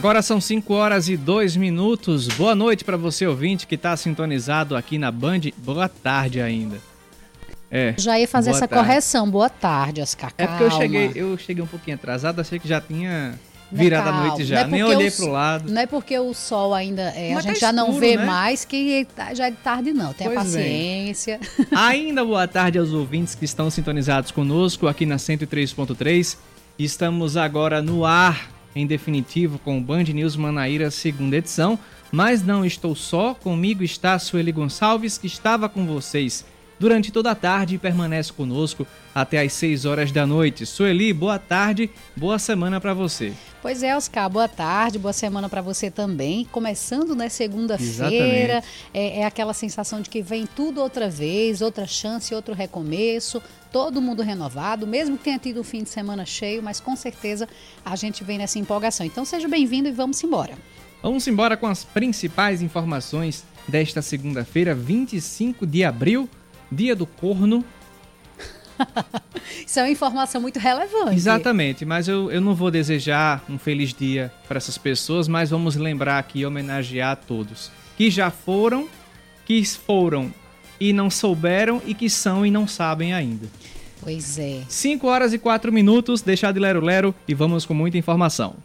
Agora são 5 horas e 2 minutos. Boa noite para você ouvinte que está sintonizado aqui na Band. Boa tarde ainda. É. Já ia fazer essa tarde. correção. Boa tarde, Oscar. Calma. É porque eu cheguei, eu cheguei um pouquinho atrasado, achei que já tinha virada a noite já. É Nem olhei o, pro lado. Não é porque o sol ainda é, a gente tá já escuro, não vê né? mais que tá, já é tarde não. Tenha pois paciência. Ainda boa tarde aos ouvintes que estão sintonizados conosco aqui na 103.3. Estamos agora no ar em definitivo com o Band News Manaíra, segunda edição. Mas não estou só, comigo está a Sueli Gonçalves, que estava com vocês durante toda a tarde e permanece conosco até às 6 horas da noite. Sueli, boa tarde, boa semana para você. Pois é, Oscar, boa tarde, boa semana para você também. Começando na né, segunda-feira, é, é, aquela sensação de que vem tudo outra vez, outra chance, outro recomeço, todo mundo renovado, mesmo que tenha tido um fim de semana cheio, mas com certeza a gente vem nessa empolgação. Então seja bem-vindo e vamos embora. Vamos embora com as principais informações desta segunda-feira, 25 de abril, dia do corno. Isso é uma informação muito relevante. Exatamente, mas eu, eu não vou desejar um feliz dia para essas pessoas, mas vamos lembrar aqui e homenagear a todos que já foram, que foram e não souberam e que são e não sabem ainda. Pois é. 5 horas e 4 minutos, deixar de lero-lero e vamos com muita informação.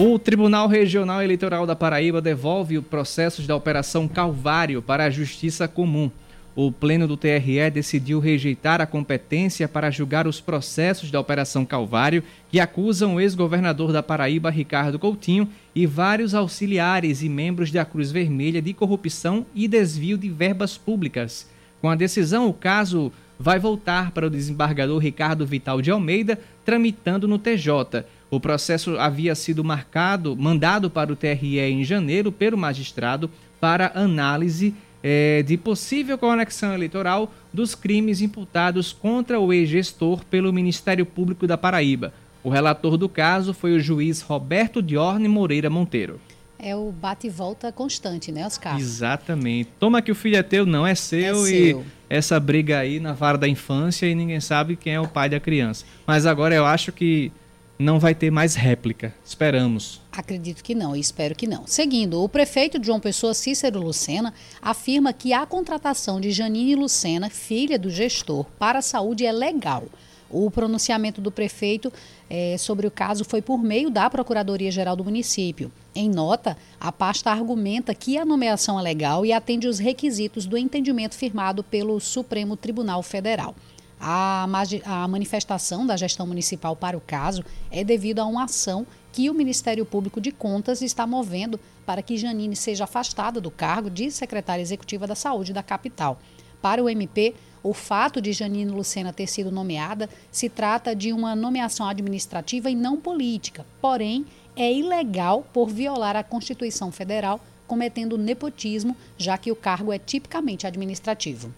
O Tribunal Regional Eleitoral da Paraíba devolve os processos da Operação Calvário para a Justiça Comum. O Pleno do TRE decidiu rejeitar a competência para julgar os processos da Operação Calvário que acusam o ex-governador da Paraíba, Ricardo Coutinho, e vários auxiliares e membros da Cruz Vermelha de corrupção e desvio de verbas públicas. Com a decisão, o caso vai voltar para o desembargador Ricardo Vital de Almeida, tramitando no TJ. O processo havia sido marcado, mandado para o TRE em janeiro pelo magistrado para análise é, de possível conexão eleitoral dos crimes imputados contra o ex-gestor pelo Ministério Público da Paraíba. O relator do caso foi o juiz Roberto Diorne Moreira Monteiro. É o bate e volta constante, né, Oscar? Exatamente. Toma que o filho é teu, não é seu, é e seu. essa briga aí na vara da infância e ninguém sabe quem é o pai da criança. Mas agora eu acho que não vai ter mais réplica. Esperamos. Acredito que não, e espero que não. Seguindo, o prefeito João Pessoa, Cícero Lucena, afirma que a contratação de Janine Lucena, filha do gestor, para a saúde é legal. O pronunciamento do prefeito é, sobre o caso foi por meio da Procuradoria-Geral do município. Em nota, a pasta argumenta que a nomeação é legal e atende os requisitos do entendimento firmado pelo Supremo Tribunal Federal. A, a manifestação da gestão municipal para o caso é devido a uma ação que o Ministério Público de Contas está movendo para que Janine seja afastada do cargo de secretária executiva da Saúde da capital. Para o MP, o fato de Janine Lucena ter sido nomeada se trata de uma nomeação administrativa e não política, porém é ilegal por violar a Constituição Federal, cometendo nepotismo, já que o cargo é tipicamente administrativo.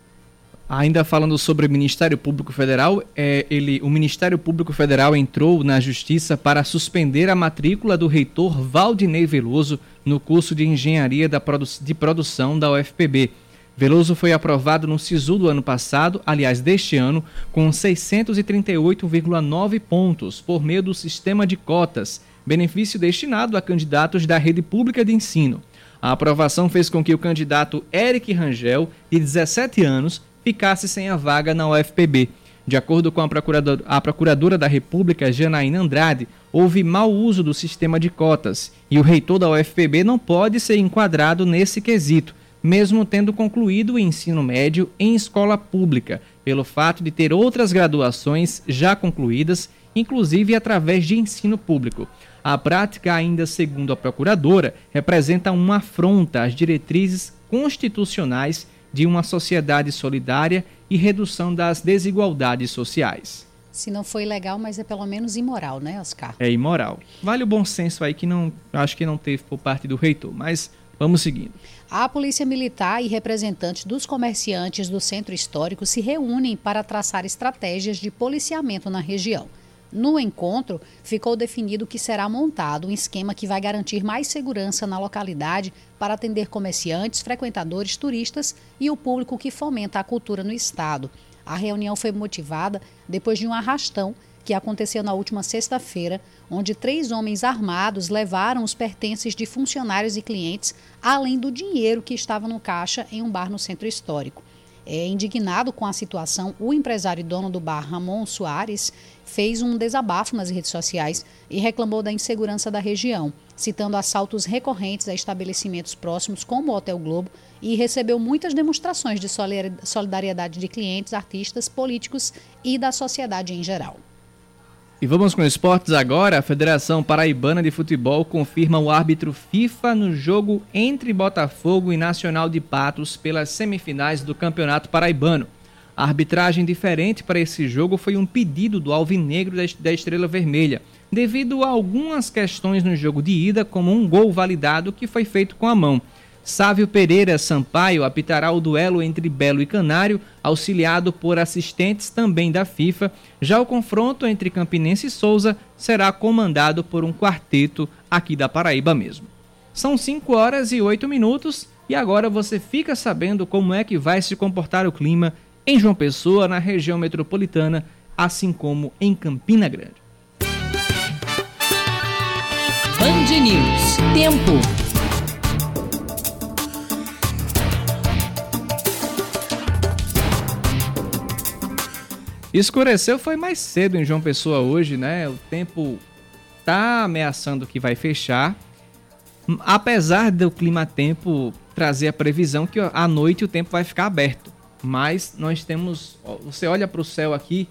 Ainda falando sobre o Ministério Público Federal, é, ele, o Ministério Público Federal entrou na Justiça para suspender a matrícula do reitor Valdinei Veloso no curso de Engenharia da produ de Produção da UFPB. Veloso foi aprovado no SISU do ano passado, aliás, deste ano, com 638,9 pontos por meio do sistema de cotas, benefício destinado a candidatos da rede pública de ensino. A aprovação fez com que o candidato Eric Rangel, de 17 anos, ficasse sem a vaga na UFPB. De acordo com a, procurador, a Procuradora da República, Janaína Andrade, houve mau uso do sistema de cotas e o reitor da UFPB não pode ser enquadrado nesse quesito, mesmo tendo concluído o ensino médio em escola pública, pelo fato de ter outras graduações já concluídas, inclusive através de ensino público. A prática, ainda segundo a procuradora, representa uma afronta às diretrizes constitucionais de uma sociedade solidária e redução das desigualdades sociais. Se não foi legal, mas é pelo menos imoral, né, Oscar? É imoral. Vale o bom senso aí que não acho que não teve por parte do reitor, mas vamos seguindo. A Polícia Militar e representantes dos comerciantes do centro histórico se reúnem para traçar estratégias de policiamento na região. No encontro, ficou definido que será montado um esquema que vai garantir mais segurança na localidade para atender comerciantes, frequentadores, turistas e o público que fomenta a cultura no estado. A reunião foi motivada depois de um arrastão que aconteceu na última sexta-feira, onde três homens armados levaram os pertences de funcionários e clientes, além do dinheiro que estava no caixa em um bar no centro histórico. É, indignado com a situação, o empresário e dono do bar, Ramon Soares, fez um desabafo nas redes sociais e reclamou da insegurança da região, citando assaltos recorrentes a estabelecimentos próximos, como o Hotel Globo, e recebeu muitas demonstrações de solidariedade de clientes, artistas, políticos e da sociedade em geral. E vamos com esportes agora. A Federação Paraibana de Futebol confirma o árbitro FIFA no jogo entre Botafogo e Nacional de Patos pelas semifinais do Campeonato Paraibano. A arbitragem diferente para esse jogo foi um pedido do Alvinegro da Estrela Vermelha, devido a algumas questões no jogo de ida, como um gol validado que foi feito com a mão. Sávio Pereira Sampaio apitará o duelo entre Belo e Canário, auxiliado por assistentes também da FIFA. Já o confronto entre Campinense e Souza será comandado por um quarteto aqui da Paraíba mesmo. São 5 horas e 8 minutos e agora você fica sabendo como é que vai se comportar o clima em João Pessoa, na região metropolitana, assim como em Campina Grande. Band News. Tempo. Escureceu foi mais cedo em João Pessoa hoje, né? O tempo tá ameaçando que vai fechar. Apesar do clima-tempo trazer a previsão que à noite o tempo vai ficar aberto. Mas nós temos. Você olha para o céu aqui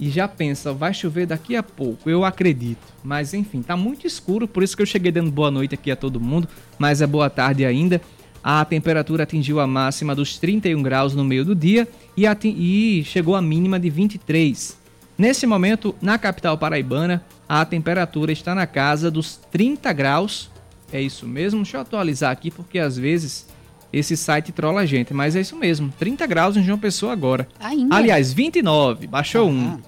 e já pensa, vai chover daqui a pouco, eu acredito. Mas enfim, tá muito escuro, por isso que eu cheguei dando boa noite aqui a todo mundo, mas é boa tarde ainda. A temperatura atingiu a máxima dos 31 graus no meio do dia e, e chegou a mínima de 23. Nesse momento, na capital paraibana, a temperatura está na casa dos 30 graus. É isso mesmo? Deixa eu atualizar aqui porque às vezes esse site trola a gente, mas é isso mesmo. 30 graus em João Pessoa agora. Ainda? Aliás, 29, baixou um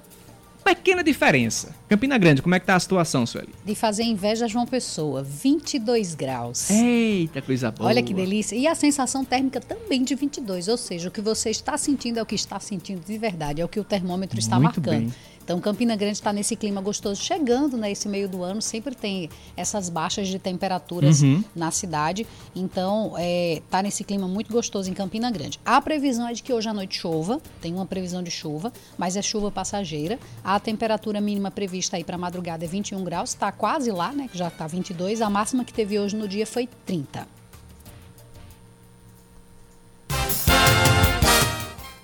pequena diferença. Campina Grande, como é que tá a situação, Sueli? De fazer inveja a João Pessoa, 22 graus. Eita, coisa boa. Olha que delícia. E a sensação térmica também de 22, ou seja, o que você está sentindo é o que está sentindo de verdade, é o que o termômetro está Muito marcando. Bem. Então, Campina Grande está nesse clima gostoso. Chegando nesse né, meio do ano, sempre tem essas baixas de temperaturas uhum. na cidade. Então, está é, tá nesse clima muito gostoso em Campina Grande. A previsão é de que hoje à noite chova, tem uma previsão de chuva, mas é chuva passageira. A temperatura mínima prevista aí para madrugada é 21 graus, está quase lá, né? Já está 22. A máxima que teve hoje no dia foi 30.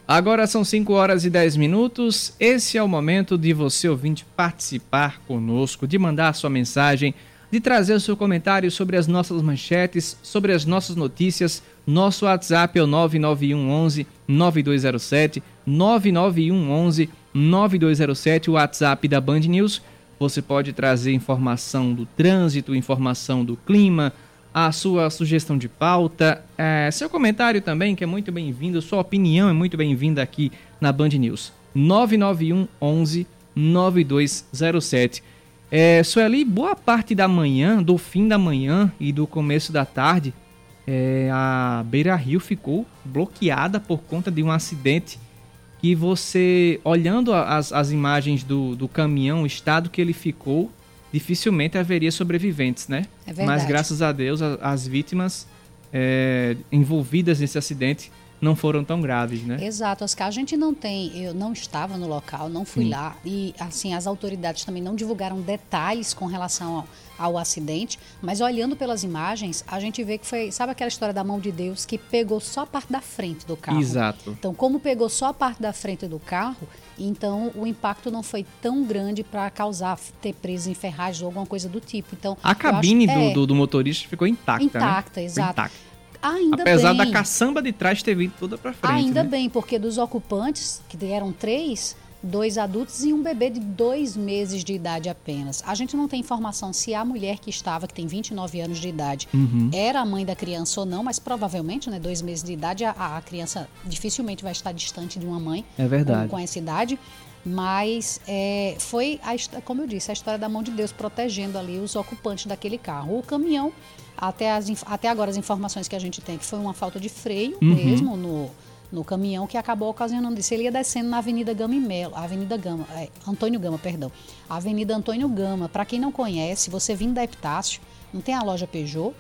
Agora são 5 horas e 10 minutos. Esse é o momento de você, ouvinte, participar conosco, de mandar sua mensagem, de trazer o seu comentário sobre as nossas manchetes, sobre as nossas notícias. Nosso WhatsApp é o 99111 9207, 99111 9207, o WhatsApp da Band News. Você pode trazer informação do trânsito, informação do clima, a sua sugestão de pauta, é, seu comentário também, que é muito bem-vindo, sua opinião é muito bem-vinda aqui na Band News. 991 11 9207. É, Sueli, boa parte da manhã, do fim da manhã e do começo da tarde, é, a Beira Rio ficou bloqueada por conta de um acidente que você, olhando as, as imagens do, do caminhão, o estado que ele ficou, dificilmente haveria sobreviventes, né? É verdade. Mas graças a Deus, as vítimas é, envolvidas nesse acidente não foram tão graves, né? Exato, Oscar. A gente não tem, eu não estava no local, não fui hum. lá e assim as autoridades também não divulgaram detalhes com relação ao, ao, acidente, mas olhando pelas imagens, a gente vê que foi, sabe aquela história da mão de Deus que pegou só a parte da frente do carro. Exato. Então, como pegou só a parte da frente do carro, então o impacto não foi tão grande para causar ter preso em ferragens ou alguma coisa do tipo. Então, a cabine acho, do, é, do, do, motorista ficou intacta, intacta, né? exato. Intacta. Ainda Apesar bem. da caçamba de trás ter vindo toda para frente. Ainda né? bem, porque dos ocupantes, que eram três, dois adultos e um bebê de dois meses de idade apenas. A gente não tem informação se a mulher que estava, que tem 29 anos de idade, uhum. era a mãe da criança ou não, mas provavelmente, né, dois meses de idade, a, a criança dificilmente vai estar distante de uma mãe é verdade. Com, com essa idade. Mas é, foi, a, como eu disse, a história da mão de Deus protegendo ali os ocupantes daquele carro. O caminhão até, as, até agora as informações que a gente tem que foi uma falta de freio uhum. mesmo no, no caminhão que acabou ocasionando isso. Ele ia descendo na Avenida Gama e Melo, Avenida Gama, é, Antônio Gama, perdão. Avenida Antônio Gama. Para quem não conhece, você vindo da Epitácio, não tem a loja Peugeot?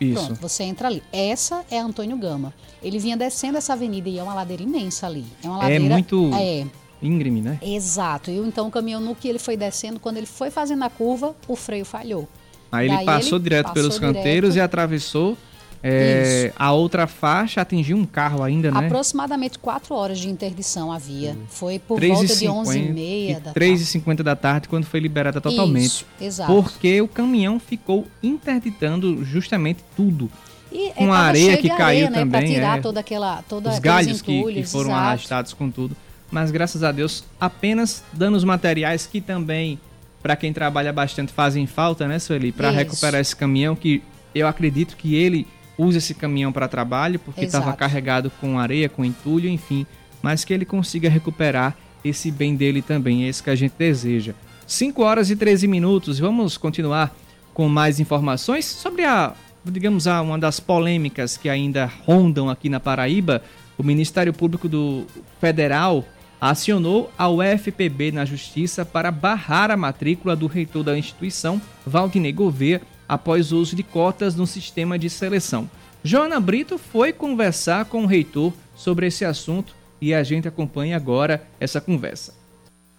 Isso. Pronto, você entra ali. Essa é Antônio Gama. Ele vinha descendo essa avenida e é uma ladeira imensa ali. É uma ladeira. É muito. É, íngreme, né? Exato. E então o caminhão, no que ele foi descendo, quando ele foi fazendo a curva, o freio falhou. Aí ele passou ele direto passou pelos direto. canteiros e atravessou é, a outra faixa, atingiu um carro ainda, né? Aproximadamente 4 horas de interdição havia. Foi por volta de 11h30 da 3h50 da tarde, quando foi liberada totalmente. Isso, exato. Porque o caminhão ficou interditando justamente tudo. E, com a areia que caiu areia, né, também. Pra tirar é, toda aquela, toda os galhos que, que, foram exato. arrastados com tudo. Mas graças a Deus, apenas danos materiais que também para quem trabalha bastante fazem falta, né, Sueli? Para recuperar esse caminhão que eu acredito que ele usa esse caminhão para trabalho porque estava carregado com areia, com entulho, enfim, mas que ele consiga recuperar esse bem dele também, é isso que a gente deseja. 5 horas e 13 minutos, vamos continuar com mais informações sobre a, digamos, a, uma das polêmicas que ainda rondam aqui na Paraíba. O Ministério Público do Federal acionou a UFPB na Justiça para barrar a matrícula do reitor da instituição, Valdinei Gouveia, após o uso de cotas no sistema de seleção. Joana Brito foi conversar com o reitor sobre esse assunto e a gente acompanha agora essa conversa.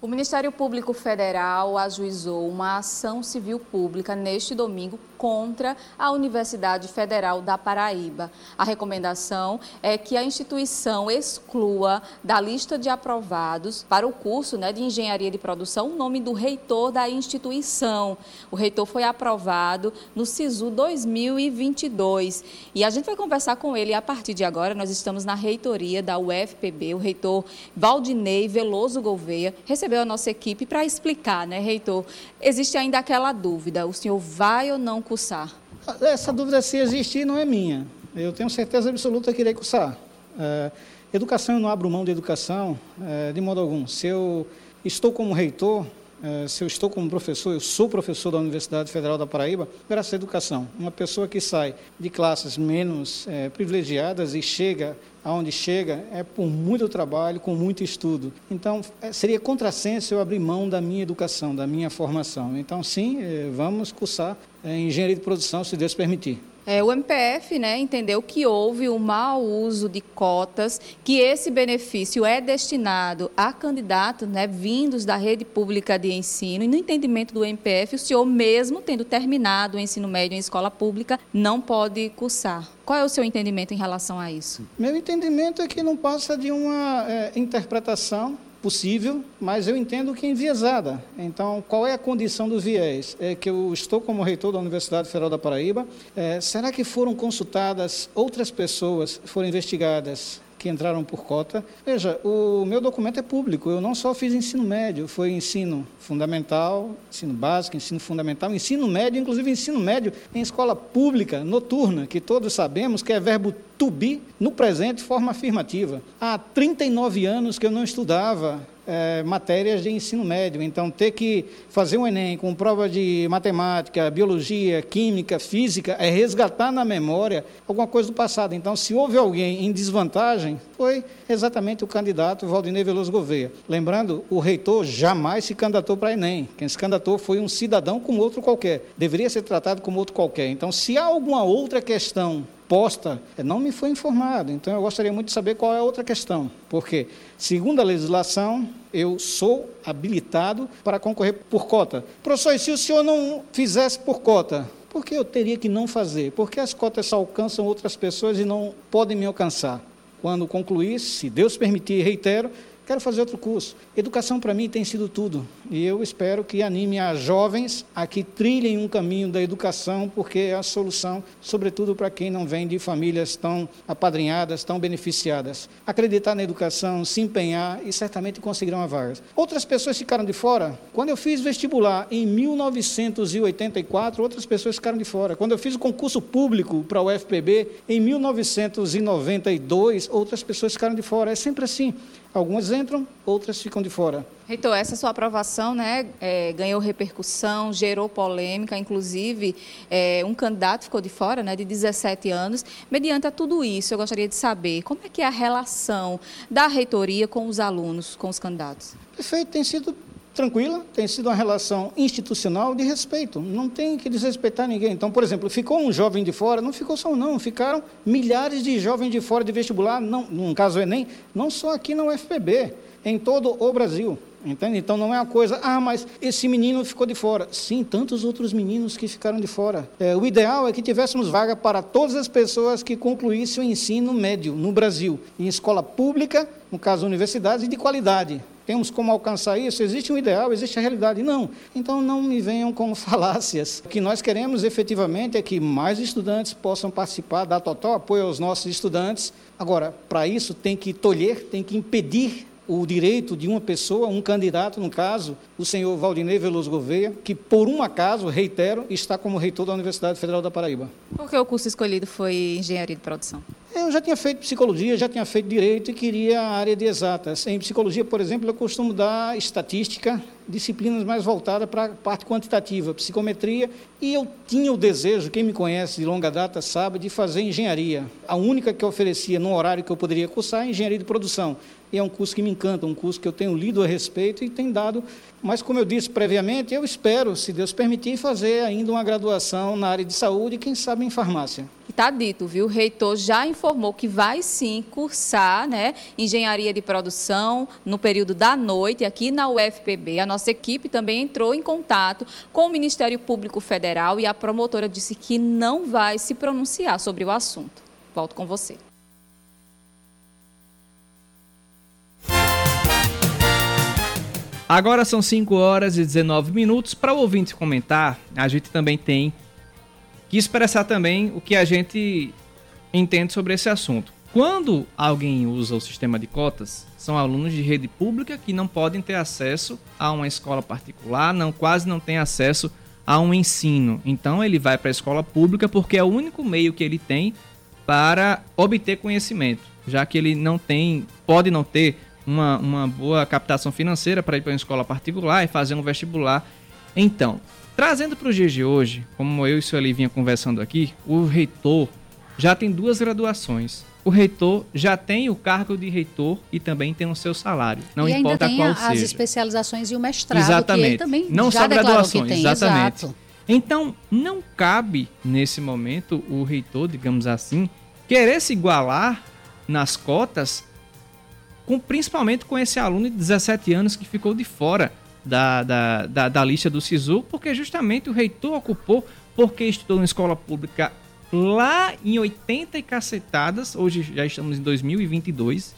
O Ministério Público Federal ajuizou uma ação civil pública neste domingo contra a Universidade Federal da Paraíba. A recomendação é que a instituição exclua da lista de aprovados para o curso né, de Engenharia de Produção o nome do reitor da instituição. O reitor foi aprovado no SISU 2022 e a gente vai conversar com ele a partir de agora. Nós estamos na reitoria da UFPB, o reitor Valdinei Veloso Gouveia recebeu a nossa equipe para explicar, né, reitor? Existe ainda aquela dúvida: o senhor vai ou não cursar? Essa dúvida, se existir, não é minha. Eu tenho certeza absoluta que irei cursar. É, educação, eu não abro mão de educação é, de modo algum. Se eu estou como reitor, é, se eu estou como professor, eu sou professor da Universidade Federal da Paraíba, graças à educação. Uma pessoa que sai de classes menos é, privilegiadas e chega aonde chega é por muito trabalho, com muito estudo. Então, é, seria contrassenso eu abrir mão da minha educação, da minha formação. Então, sim, é, vamos cursar é, engenharia de produção, se Deus permitir. É, o MPF né, entendeu que houve um mau uso de cotas, que esse benefício é destinado a candidatos né, vindos da rede pública de ensino. E no entendimento do MPF, o senhor, mesmo tendo terminado o ensino médio em escola pública, não pode cursar. Qual é o seu entendimento em relação a isso? Meu entendimento é que não passa de uma é, interpretação possível, mas eu entendo que é enviesada. Então, qual é a condição do viés? É que eu estou como reitor da Universidade Federal da Paraíba. É, será que foram consultadas outras pessoas, foram investigadas que entraram por cota. Veja, o meu documento é público, eu não só fiz ensino médio, foi ensino fundamental, ensino básico, ensino fundamental, ensino médio, inclusive ensino médio em escola pública, noturna, que todos sabemos que é verbo to be no presente, forma afirmativa. Há 39 anos que eu não estudava é, matérias de ensino médio. Então, ter que fazer um Enem com prova de matemática, biologia, química, física, é resgatar na memória alguma coisa do passado. Então, se houve alguém em desvantagem, foi exatamente o candidato Valdinei Veloso Gouveia. Lembrando, o reitor jamais se candidatou para Enem. Quem se candidatou foi um cidadão como outro qualquer. Deveria ser tratado como outro qualquer. Então, se há alguma outra questão posta, não me foi informado. Então eu gostaria muito de saber qual é a outra questão. Porque, segundo a legislação, eu sou habilitado para concorrer por cota. Professor, e se o senhor não fizesse por cota? Por que eu teria que não fazer? Porque as cotas só alcançam outras pessoas e não podem me alcançar. Quando concluir, se Deus permitir, reitero, quero fazer outro curso. Educação para mim tem sido tudo. E eu espero que anime as jovens a que trilhem um caminho da educação, porque é a solução, sobretudo para quem não vem de famílias tão apadrinhadas, tão beneficiadas. Acreditar na educação, se empenhar e certamente conseguirão a vaga. Outras pessoas ficaram de fora. Quando eu fiz vestibular em 1984, outras pessoas ficaram de fora. Quando eu fiz o concurso público para o UFPB em 1992, outras pessoas ficaram de fora. É sempre assim. Algumas entram, outras ficam de fora. Reitor, essa sua aprovação né, é, ganhou repercussão, gerou polêmica, inclusive é, um candidato ficou de fora, né, de 17 anos. Mediante a tudo isso, eu gostaria de saber como é que é a relação da reitoria com os alunos, com os candidatos. Perfeito, tem sido tranquila, tem sido uma relação institucional de respeito, não tem que desrespeitar ninguém. Então, por exemplo, ficou um jovem de fora, não ficou só um não, ficaram milhares de jovens de fora de vestibular, não, no caso Enem, não só aqui na UFPB, em todo o Brasil. Entende? Então não é uma coisa, ah, mas esse menino ficou de fora. Sim, tantos outros meninos que ficaram de fora. É, o ideal é que tivéssemos vaga para todas as pessoas que concluíssem o ensino médio no Brasil, em escola pública, no caso universidades, e de qualidade temos como alcançar isso? Existe um ideal, existe a realidade? Não. Então não me venham com falácias. O que nós queremos efetivamente é que mais estudantes possam participar, dar total apoio aos nossos estudantes. Agora, para isso tem que tolher, tem que impedir o direito de uma pessoa, um candidato, no caso, o senhor Valdinei Veloso Gouveia, que por um acaso, reitero, está como reitor da Universidade Federal da Paraíba. Por que o curso escolhido foi Engenharia de Produção? Eu já tinha feito psicologia, já tinha feito direito e queria a área de exatas. Em psicologia, por exemplo, eu costumo dar estatística, disciplinas mais voltadas para a parte quantitativa, psicometria, e eu tinha o desejo, quem me conhece de longa data sabe, de fazer engenharia. A única que oferecia no horário que eu poderia cursar é engenharia de produção. E é um curso que me encanta, um curso que eu tenho lido a respeito e tem dado. Mas, como eu disse previamente, eu espero, se Deus permitir, fazer ainda uma graduação na área de saúde e, quem sabe, em farmácia. Está dito, viu? O reitor já informou que vai sim cursar né, engenharia de produção no período da noite aqui na UFPB. A nossa equipe também entrou em contato com o Ministério Público Federal e a promotora disse que não vai se pronunciar sobre o assunto. Volto com você. Agora são 5 horas e 19 minutos. Para o ouvinte comentar, a gente também tem que expressar também o que a gente entende sobre esse assunto. Quando alguém usa o sistema de cotas, são alunos de rede pública que não podem ter acesso a uma escola particular, não quase não têm acesso a um ensino. Então ele vai para a escola pública porque é o único meio que ele tem para obter conhecimento, já que ele não tem, pode não ter uma, uma boa captação financeira para ir para uma escola particular e fazer um vestibular. Então, trazendo para o de hoje, como eu e o Sueli vinha conversando aqui, o reitor já tem duas graduações. O reitor já tem o cargo de reitor e também tem o seu salário. Não e importa ainda tem qual as seja. especializações e o mestrado, exatamente. que ele também não já só graduações, que tem, exatamente. Exato. Então, não cabe nesse momento o reitor, digamos assim, querer se igualar nas cotas com, principalmente com esse aluno de 17 anos que ficou de fora da, da, da, da lista do SISU, porque justamente o reitor ocupou porque estudou em escola pública lá em 80 e cacetadas, hoje já estamos em 2022.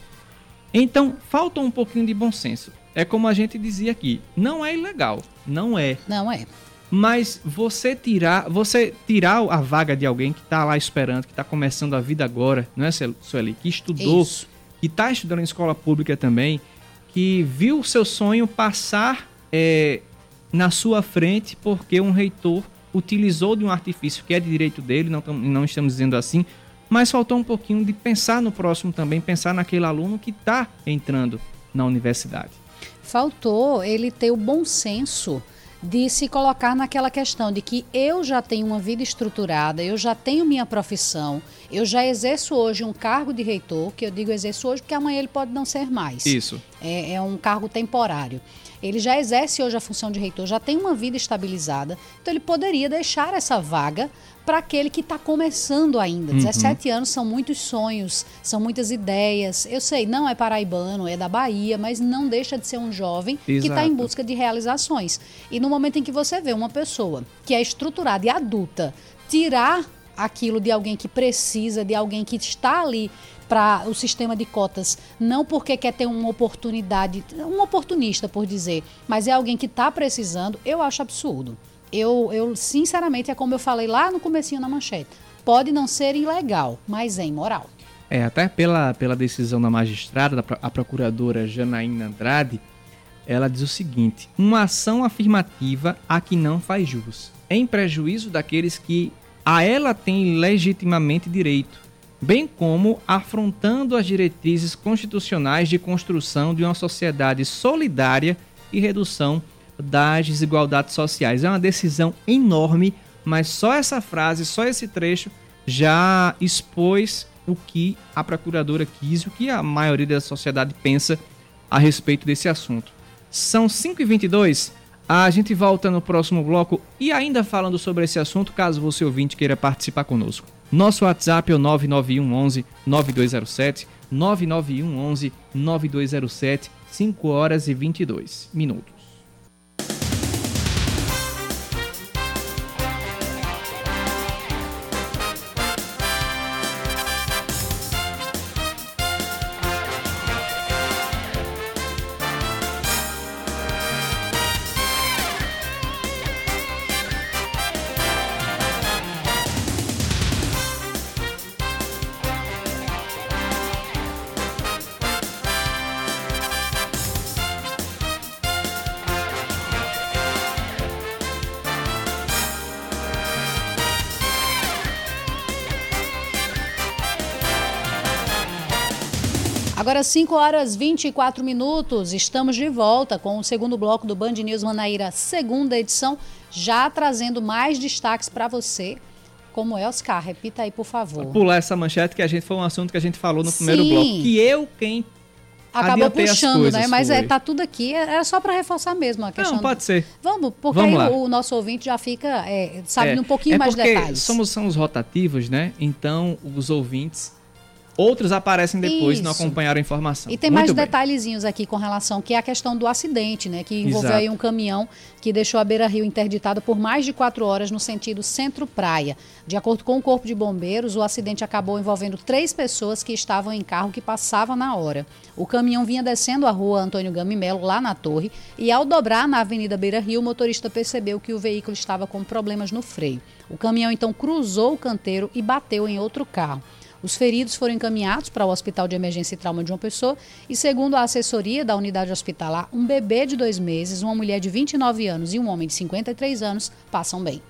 Então, falta um pouquinho de bom senso. É como a gente dizia aqui, não é ilegal, não é. Não é. Mas você tirar, você tirar a vaga de alguém que está lá esperando, que está começando a vida agora, não é, Sueli? Que estudou, Isso. Que está estudando em escola pública também, que viu o seu sonho passar é, na sua frente porque um reitor utilizou de um artifício que é de direito dele, não, não estamos dizendo assim, mas faltou um pouquinho de pensar no próximo também, pensar naquele aluno que está entrando na universidade. Faltou ele ter o bom senso de se colocar naquela questão de que eu já tenho uma vida estruturada, eu já tenho minha profissão, eu já exerço hoje um cargo de reitor, que eu digo exerço hoje porque amanhã ele pode não ser mais. Isso. é, é um cargo temporário. Ele já exerce hoje a função de reitor, já tem uma vida estabilizada, então ele poderia deixar essa vaga para aquele que está começando ainda. Uhum. 17 anos são muitos sonhos, são muitas ideias. Eu sei, não é paraibano, é da Bahia, mas não deixa de ser um jovem tá Exato. que está em busca de realizações. E no momento em que você vê uma pessoa que é estruturada e adulta tirar aquilo de alguém que precisa, de alguém que está ali para o sistema de cotas, não porque quer ter uma oportunidade, um oportunista por dizer, mas é alguém que está precisando, eu acho absurdo. Eu, eu, sinceramente, é como eu falei lá no comecinho na manchete. Pode não ser ilegal, mas é imoral. É, até pela, pela decisão da magistrada, da, a procuradora Janaína Andrade, ela diz o seguinte: uma ação afirmativa a que não faz jus, em prejuízo daqueles que a ela têm legitimamente direito, bem como afrontando as diretrizes constitucionais de construção de uma sociedade solidária e redução das desigualdades sociais. É uma decisão enorme, mas só essa frase, só esse trecho já expôs o que a procuradora quis, o que a maioria da sociedade pensa a respeito desse assunto. São 5h22, a gente volta no próximo bloco e ainda falando sobre esse assunto, caso você ouvinte queira participar conosco. Nosso WhatsApp é o 991 11 9207, 991 11 9207, 5 horas e 22 minutos. Agora, 5 horas 24 minutos, estamos de volta com o segundo bloco do Band News Manaíra, segunda edição, já trazendo mais destaques para você. Como é, Oscar? Repita aí, por favor. Vou pular essa manchete que a gente foi um assunto que a gente falou no Sim. primeiro bloco. Que eu quem acabou puxando, né? Mas é, tá tudo aqui. Era é só para reforçar mesmo a questão. Não, pode ser. Vamos, porque Vamos aí o, o, nosso ouvinte já fica é, sabendo é, um pouquinho é mais detalhes. Somos são os rotativos, né? Então os ouvintes Outros aparecem depois e não acompanharam a informação. E tem Muito mais bem. detalhezinhos aqui com relação, que é a questão do acidente, né? Que envolveu aí um caminhão que deixou a Beira Rio interditada por mais de quatro horas no sentido centro-praia. De acordo com o Corpo de Bombeiros, o acidente acabou envolvendo três pessoas que estavam em carro que passava na hora. O caminhão vinha descendo a rua Antônio Gamimelo, lá na torre, e ao dobrar na Avenida Beira Rio, o motorista percebeu que o veículo estava com problemas no freio. O caminhão então cruzou o canteiro e bateu em outro carro. Os feridos foram encaminhados para o Hospital de Emergência e Trauma de uma pessoa e, segundo a assessoria da unidade hospitalar, um bebê de dois meses, uma mulher de 29 anos e um homem de 53 anos passam bem.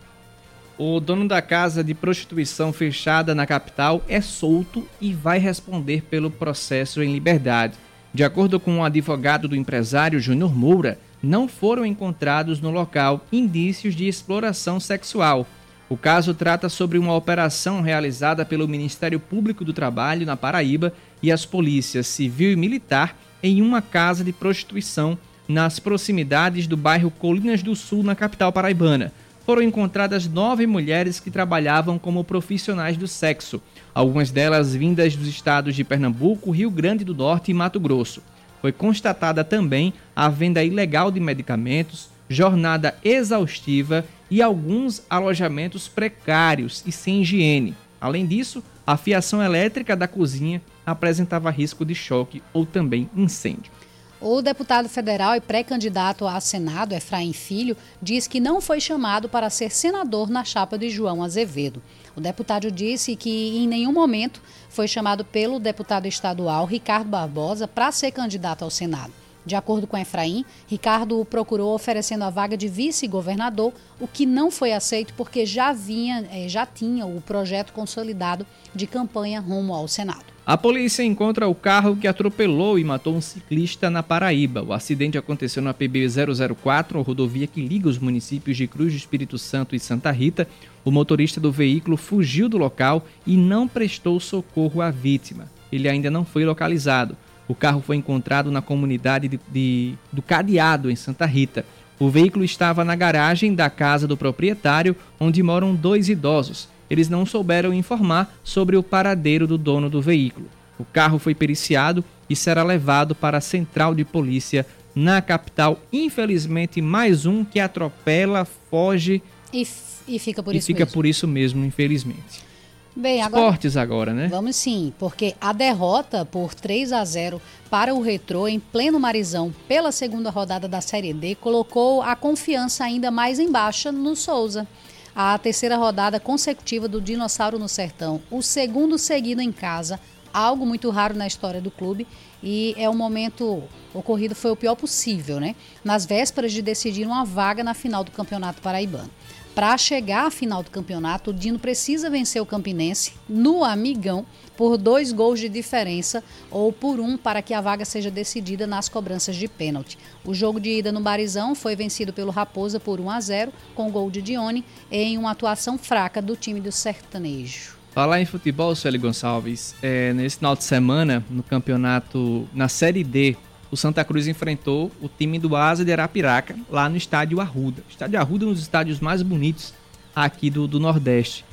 O dono da casa de prostituição fechada na capital é solto e vai responder pelo processo em liberdade. De acordo com o um advogado do empresário Júnior Moura, não foram encontrados no local indícios de exploração sexual. O caso trata sobre uma operação realizada pelo Ministério Público do Trabalho na Paraíba e as polícias civil e militar em uma casa de prostituição nas proximidades do bairro Colinas do Sul, na capital paraibana. Foram encontradas nove mulheres que trabalhavam como profissionais do sexo, algumas delas vindas dos estados de Pernambuco, Rio Grande do Norte e Mato Grosso. Foi constatada também a venda ilegal de medicamentos, jornada exaustiva e alguns alojamentos precários e sem higiene. Além disso, a fiação elétrica da cozinha apresentava risco de choque ou também incêndio. O deputado federal e pré-candidato a Senado, Efraim Filho, diz que não foi chamado para ser senador na chapa de João Azevedo. O deputado disse que em nenhum momento foi chamado pelo deputado estadual Ricardo Barbosa para ser candidato ao Senado. De acordo com Efraim, Ricardo o procurou oferecendo a vaga de vice-governador, o que não foi aceito porque já, vinha, eh, já tinha o projeto consolidado de campanha rumo ao Senado. A polícia encontra o carro que atropelou e matou um ciclista na Paraíba. O acidente aconteceu na PB 004, a rodovia que liga os municípios de Cruz do Espírito Santo e Santa Rita. O motorista do veículo fugiu do local e não prestou socorro à vítima. Ele ainda não foi localizado. O carro foi encontrado na comunidade de, de, do Cadeado, em Santa Rita. O veículo estava na garagem da casa do proprietário, onde moram dois idosos. Eles não souberam informar sobre o paradeiro do dono do veículo. O carro foi periciado e será levado para a central de polícia na capital. Infelizmente, mais um que atropela, foge e, e fica por e isso fica mesmo. por isso mesmo, infelizmente. Bem, agora, Esportes agora, né? Vamos sim, porque a derrota por 3 a 0 para o Retrô em pleno Marizão pela segunda rodada da Série D colocou a confiança ainda mais em baixa no Souza. A terceira rodada consecutiva do Dinossauro no Sertão, o segundo seguido em casa, algo muito raro na história do clube e é um momento ocorrido foi o pior possível, né? Nas vésperas de decidir uma vaga na final do Campeonato Paraibano. Para chegar à final do campeonato, o Dino precisa vencer o Campinense no Amigão por dois gols de diferença ou por um para que a vaga seja decidida nas cobranças de pênalti. O jogo de ida no Barizão foi vencido pelo Raposa por 1 a 0 com gol de Dione em uma atuação fraca do time do Sertanejo. Falar em futebol, Sueli Gonçalves, é, nesse final de semana, no campeonato, na Série D, o Santa Cruz enfrentou o time do Asa de Arapiraca, lá no estádio Arruda. O estádio Arruda é um dos estádios mais bonitos aqui do, do Nordeste.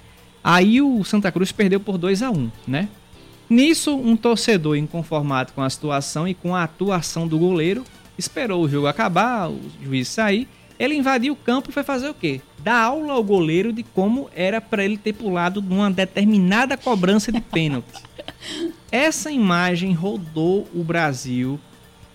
Aí o Santa Cruz perdeu por 2 a 1 né? Nisso, um torcedor inconformado com a situação e com a atuação do goleiro, esperou o jogo acabar, o juiz sair, ele invadiu o campo e foi fazer o quê? Dar aula ao goleiro de como era para ele ter pulado numa determinada cobrança de pênalti. Essa imagem rodou o Brasil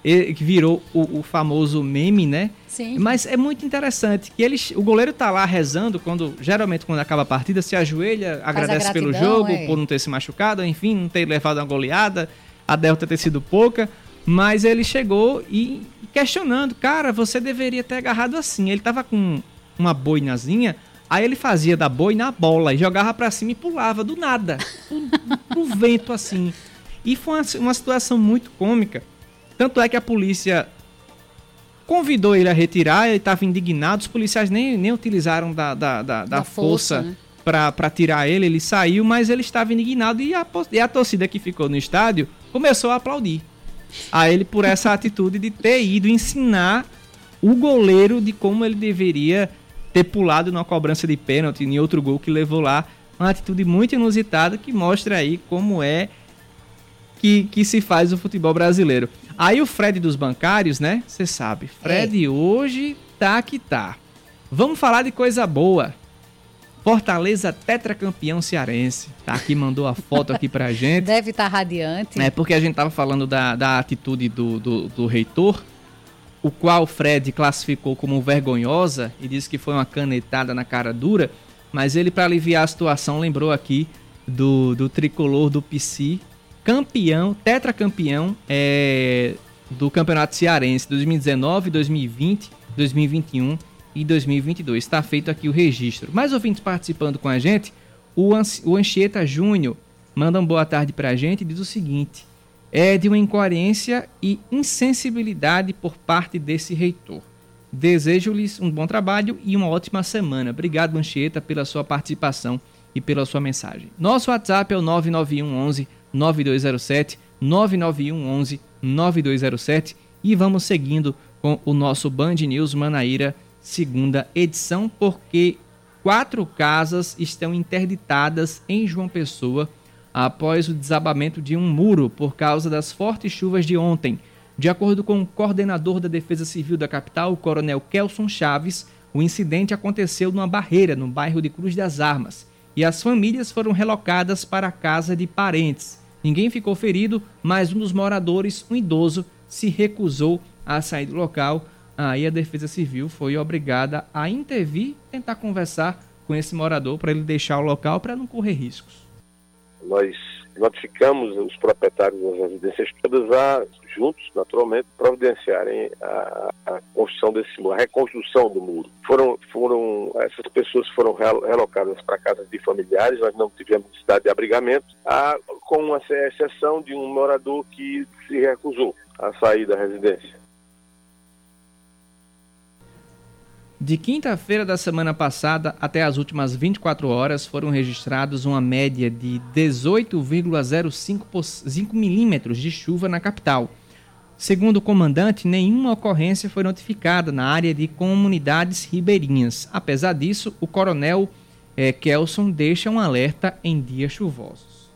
que virou o, o, famoso meme, né? Sim. Mas é muito interessante que ele, o goleiro tá lá rezando quando geralmente quando acaba a partida se ajoelha, Faz agradece a pelo gratidão, jogo, é. por não ter se machucado, enfim, não ter levado uma goleada, a derrota ter sido pouca, mas ele chegou e questionando, cara, você deveria ter agarrado assim. Ele tava com uma boinazinha, aí ele fazia da boina a bola e jogava para cima e pulava do nada, pro, pro vento assim. E foi uma, uma situação muito cômica. Tanto é que a polícia convidou ele a retirar, ele estava indignado, os policiais nem, nem utilizaram da, da, da, da, força, força, né? para tirar ele, ele saiu, mas ele estava indignado e a, e a torcida que ficou no estádio começou a aplaudir a ele por essa atitude de ter ido ensinar o goleiro de como ele deveria ter pulado numa cobrança de pênalti em outro gol que levou lá. Uma atitude muito inusitada que mostra aí como é que, que se faz o futebol brasileiro. Aí o Fred dos bancários, né? Você sabe, Fred hoje tá que tá. Vamos falar de coisa boa. Fortaleza tetracampeão cearense. Tá aqui, mandou a foto aqui pra gente. Deve estar radiante. É porque a gente tava falando da, da atitude do, do, do reitor, o qual o Fred classificou como vergonhosa e disse que foi uma canetada na cara dura, mas ele, para aliviar a situação, lembrou aqui do, do tricolor do PC, campeão, tetracampeão é, do Campeonato Cearense 2019, 2020, 2021 e 2022. Está feito aqui o registro. Mais ouvintes participando com a gente, o, Ans o Anchieta Júnior manda uma boa tarde para a gente e diz o seguinte: é de uma incoerência e insensibilidade por parte desse reitor. Desejo-lhes um bom trabalho e uma ótima semana. Obrigado, Anchieta, pela sua participação e pela sua mensagem. Nosso WhatsApp é o 991 11 9207, 991 11 9207 e vamos seguindo com o nosso Band News Manaíra segunda edição, porque quatro casas estão interditadas em João Pessoa após o desabamento de um muro por causa das fortes chuvas de ontem. De acordo com o coordenador da Defesa Civil da capital, o coronel Kelson Chaves, o incidente aconteceu numa barreira no bairro de Cruz das Armas e as famílias foram relocadas para a casa de parentes. Ninguém ficou ferido, mas um dos moradores, um idoso, se recusou a sair do local. Aí a Defesa Civil foi obrigada a intervir, tentar conversar com esse morador para ele deixar o local para não correr riscos. Nós notificamos os proprietários das residências todas a, juntos, naturalmente, providenciarem a, a construção desse muro, a reconstrução do muro. Foram, foram, essas pessoas foram relocadas para casas de familiares, nós não tivemos necessidade de abrigamento, a, com uma exceção de um morador que se recusou a sair da residência. De quinta-feira da semana passada até as últimas 24 horas foram registrados uma média de 18,05 milímetros de chuva na capital. Segundo o comandante, nenhuma ocorrência foi notificada na área de comunidades ribeirinhas. Apesar disso, o coronel é, Kelson deixa um alerta em dias chuvosos.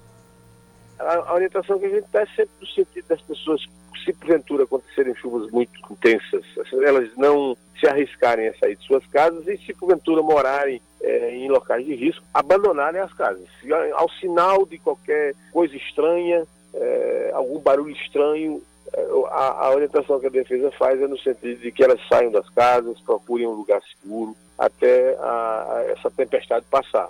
A, a orientação que a gente dá é sempre no sentido das pessoas se porventura acontecerem chuvas muito intensas, elas não se arriscarem a sair de suas casas e se porventura morarem é, em locais de risco, abandonarem as casas. Se, ao sinal de qualquer coisa estranha, é, algum barulho estranho, é, a, a, orientação que a defesa faz é no sentido de que elas saiam das casas, procurem um lugar seguro até a, a essa tempestade passar.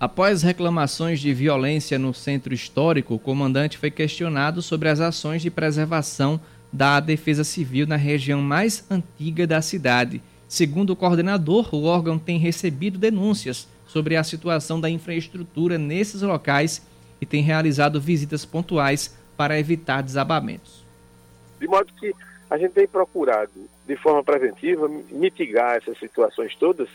Após reclamações de violência no centro histórico, o comandante foi questionado sobre as ações de preservação da Defesa Civil na região mais antiga da cidade. Segundo o coordenador, o órgão tem recebido denúncias sobre a situação da infraestrutura nesses locais e tem realizado visitas pontuais para evitar desabamentos. De modo que a gente tem procurado, de forma preventiva, mitigar essas situações todas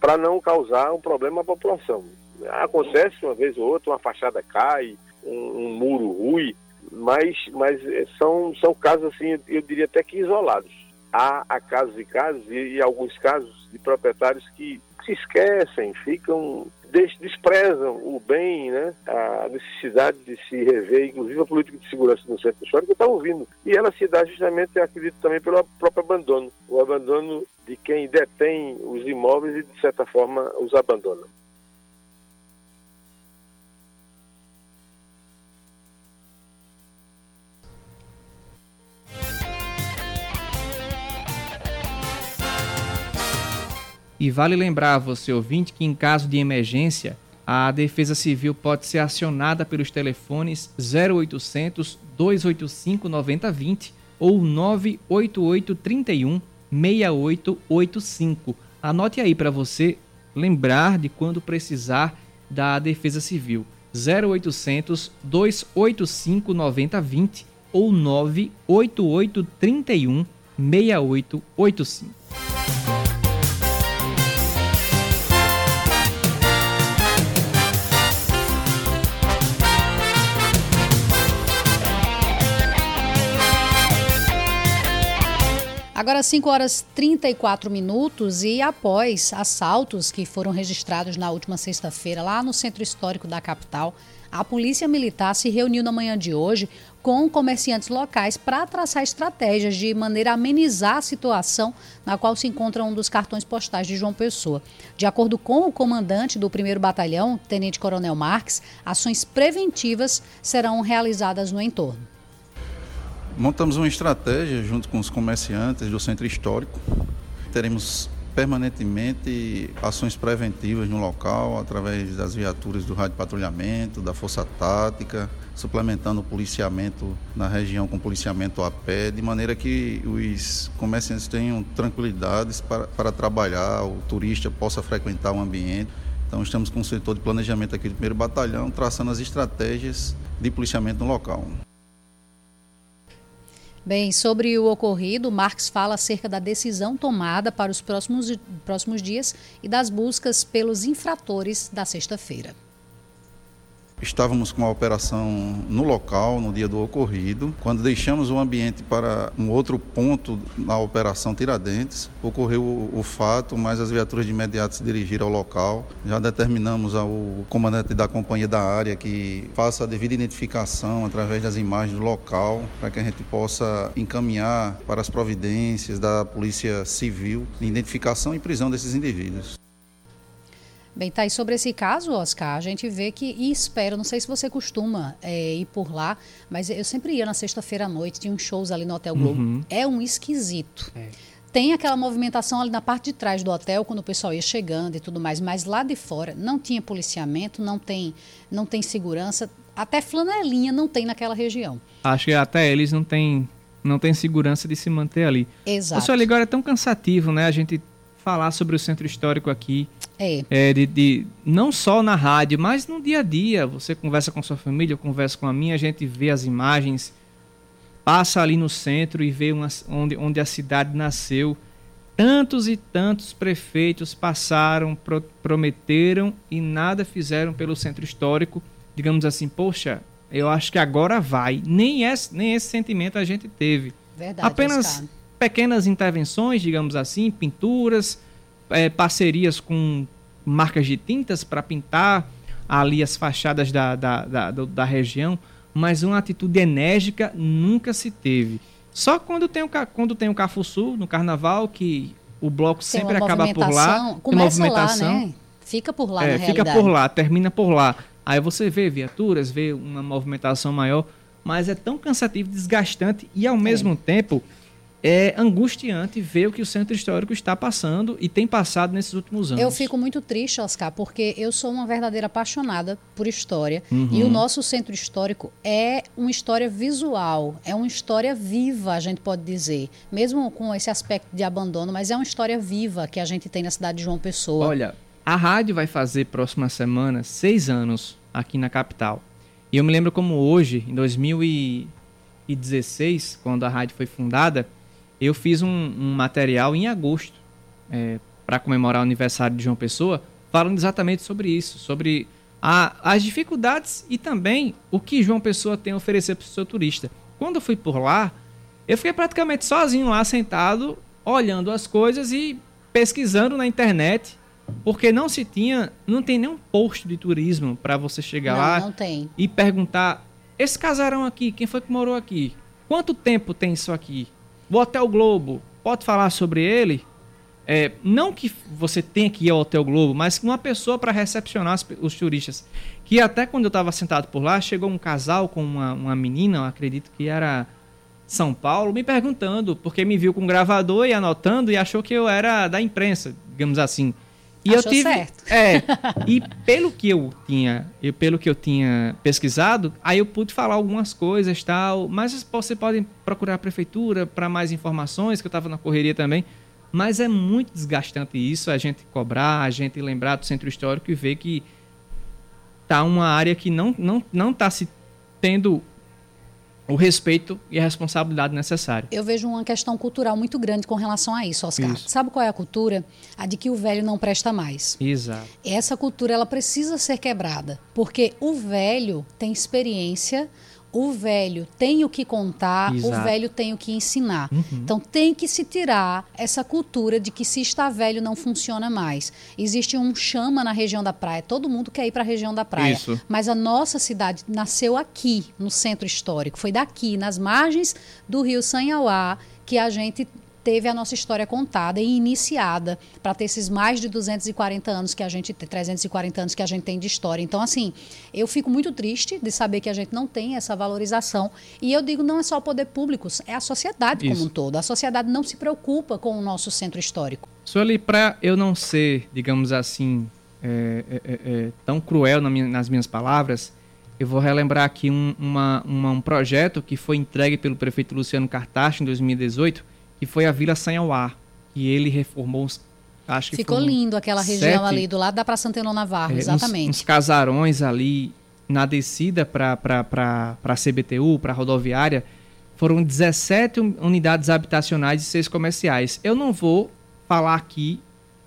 para não causar um problema à população. Acontece uma vez ou outra, uma fachada cai, um, um muro rui, mas, mas são, são casos assim, eu diria até que isolados. Há, há casos e casos, e, e alguns casos de proprietários que se esquecem, ficam desprezam o bem, né, a necessidade de se rever, inclusive a política de segurança no centro histórico está ouvindo. E ela se dá justamente, acredito, também pelo próprio abandono, o abandono de quem detém os imóveis e, de certa forma, os abandona. E vale lembrar você, ouvinte, que em caso de emergência, a Defesa Civil pode ser acionada pelos telefones 0800 285 9020 ou 988 31 6885. Anote aí para você lembrar de quando precisar da Defesa Civil. 0800 285 9020 ou 988 31 6885. Agora 5 horas 34 minutos e após assaltos que foram registrados na última sexta-feira lá no centro histórico da capital, a Polícia Militar se reuniu na manhã de hoje com comerciantes locais para traçar estratégias de maneira a amenizar a situação na qual se encontra um dos cartões postais de João Pessoa. De acordo com o comandante do 1 Batalhão, Tenente Coronel Marques, ações preventivas serão realizadas no entorno. Montamos uma estratégia junto com os comerciantes do centro histórico. Teremos permanentemente ações preventivas no local, através das viaturas do rádio patrulhamento, da força tática, suplementando o policiamento na região com policiamento a pé, de maneira que os comerciantes tenham tranquilidades para, para trabalhar, o turista possa frequentar o ambiente. Então estamos com o setor de planejamento aqui do primeiro batalhão, traçando as estratégias de policiamento no local. Bem, sobre o ocorrido, Marx fala acerca da decisão tomada para os próximos, próximos dias e das buscas pelos infratores da sexta-feira. Estávamos com a operação no local, no dia do ocorrido. Quando deixamos o ambiente para um outro ponto na operação Tiradentes, ocorreu o, o fato, mas as viaturas de imediato se dirigiram ao local. Já determinamos ao comandante da companhia da área que faça a devida identificação através das imagens do local, para que a gente possa encaminhar para as providências da Polícia Civil de identificação e prisão desses indivíduos. Bem, tá, e sobre esse caso, Oscar, a gente vê que, e espera, não sei se você costuma é, ir por lá, mas eu sempre ia na sexta-feira à noite, tinha uns shows ali no Hotel Globo. Uhum. É um esquisito. É. Tem aquela movimentação ali na parte de trás do hotel, quando o pessoal ia chegando e tudo mais, mas lá de fora não tinha policiamento, não tem, não tem segurança, até flanelinha não tem naquela região. Acho que até eles não têm não tem segurança de se manter ali. Exato. O senhor agora é tão cansativo, né? A gente falar sobre o centro histórico aqui. É. é de, de, não só na rádio, mas no dia a dia. Você conversa com sua família, eu converso com a minha, a gente vê as imagens, passa ali no centro e vê uma, onde, onde a cidade nasceu. Tantos e tantos prefeitos passaram, pro, prometeram e nada fizeram pelo centro histórico. Digamos assim, poxa, eu acho que agora vai. Nem esse, nem esse sentimento a gente teve. Verdade, Apenas pequenas intervenções, digamos assim, pinturas, é, parcerias com marcas de tintas para pintar ali as fachadas da, da, da, da região, mas uma atitude enérgica nunca se teve. Só quando tem o, quando tem o Cafuçu no carnaval, que o bloco sempre acaba por lá. tem Começa movimentação. lá, né? Fica por lá, É, fica realidade. por lá, termina por lá. Aí você vê viaturas, vê uma movimentação maior, mas é tão cansativo, desgastante e ao mesmo tempo é angustiante ver o que o centro histórico está passando e tem passado nesses últimos anos. Eu fico muito triste, Oscar, porque eu sou uma verdadeira apaixonada por história Uhum. e o nosso centro histórico é uma história visual, é uma história viva, a gente pode dizer, mesmo com esse aspecto de abandono, mas é uma história viva que a gente tem na cidade de João Pessoa. Olha, a rádio vai fazer próxima semana seis anos aqui na capital. E eu me lembro como hoje, em 2016, quando a rádio foi fundada, eu fiz um, um material em agosto para comemorar o aniversário de João Pessoa, falando exatamente sobre isso, sobre a- as dificuldades e também o que João Pessoa tem a oferecer para o seu turista. Quando eu fui por lá, eu fiquei praticamente sozinho lá, sentado, olhando as coisas e pesquisando na internet, porque não se tinha, não tem nenhum posto de turismo para você chegar não, lá não e perguntar: esse casarão aqui, quem foi que morou aqui? Quanto tempo tem isso aqui? O Hotel Globo, pode falar sobre ele? É, não que você tenha que ir ao Hotel Globo, mas uma pessoa para recepcionar os turistas. Que até quando eu estava sentado por lá, chegou um casal com uma, uma menina, acredito que era São Paulo, me perguntando, porque me viu com um gravador e anotando e achou que eu era da imprensa, digamos assim. E eu Achou tive, certo. é, e pelo que eu tinha, eu, pelo que eu tinha pesquisado, aí eu pude falar algumas coisas tal, mas você pode procurar a prefeitura para mais informações, que eu estava na correria também. Mas é muito desgastante isso, a gente cobrar, a gente lembrar do centro histórico e ver que tá uma área que não não não tá se tendo o respeito e a responsabilidade necessária. Eu vejo uma questão cultural muito grande com relação a isso, Oscar. Isso. Sabe qual é a cultura? A de que o velho não presta mais. Exato. essa cultura ela precisa ser quebrada, porque o velho tem experiência, o velho tem o que contar, Exato. o velho tem o que ensinar. Então tem que se tirar essa cultura de que se está velho não funciona mais. Existe um chama na região da praia, todo mundo quer ir para a região da praia, Isso. mas a nossa cidade nasceu aqui, no centro histórico, foi daqui, nas margens do Rio Sanhauá, que a gente teve a nossa história contada e iniciada para ter esses mais de 240 anos que a gente tem, 340 anos que a gente tem de história. Então, assim, eu fico muito triste de saber que a gente não tem essa valorização. E eu digo, não é só o poder público, é a sociedade Isso. como um todo. A sociedade não se preocupa com o nosso centro histórico. Sueli, para eu não ser, digamos assim, é, é, é, é, tão cruel na minha- nas minhas palavras, eu vou relembrar aqui um, uma- uma- um projeto que foi entregue pelo prefeito Luciano Cartacho em 2018, que foi a Vila Sanhauá, que ele reformou, uns- acho que Ficou lindo aquela região sete- ali do lado da Praça Antenor Navarro, é, uns- exatamente. Uns, casarões ali na descida para a CBTU, para a rodoviária, foram 17 un- unidades habitacionais e seis comerciais. Eu não vou falar aqui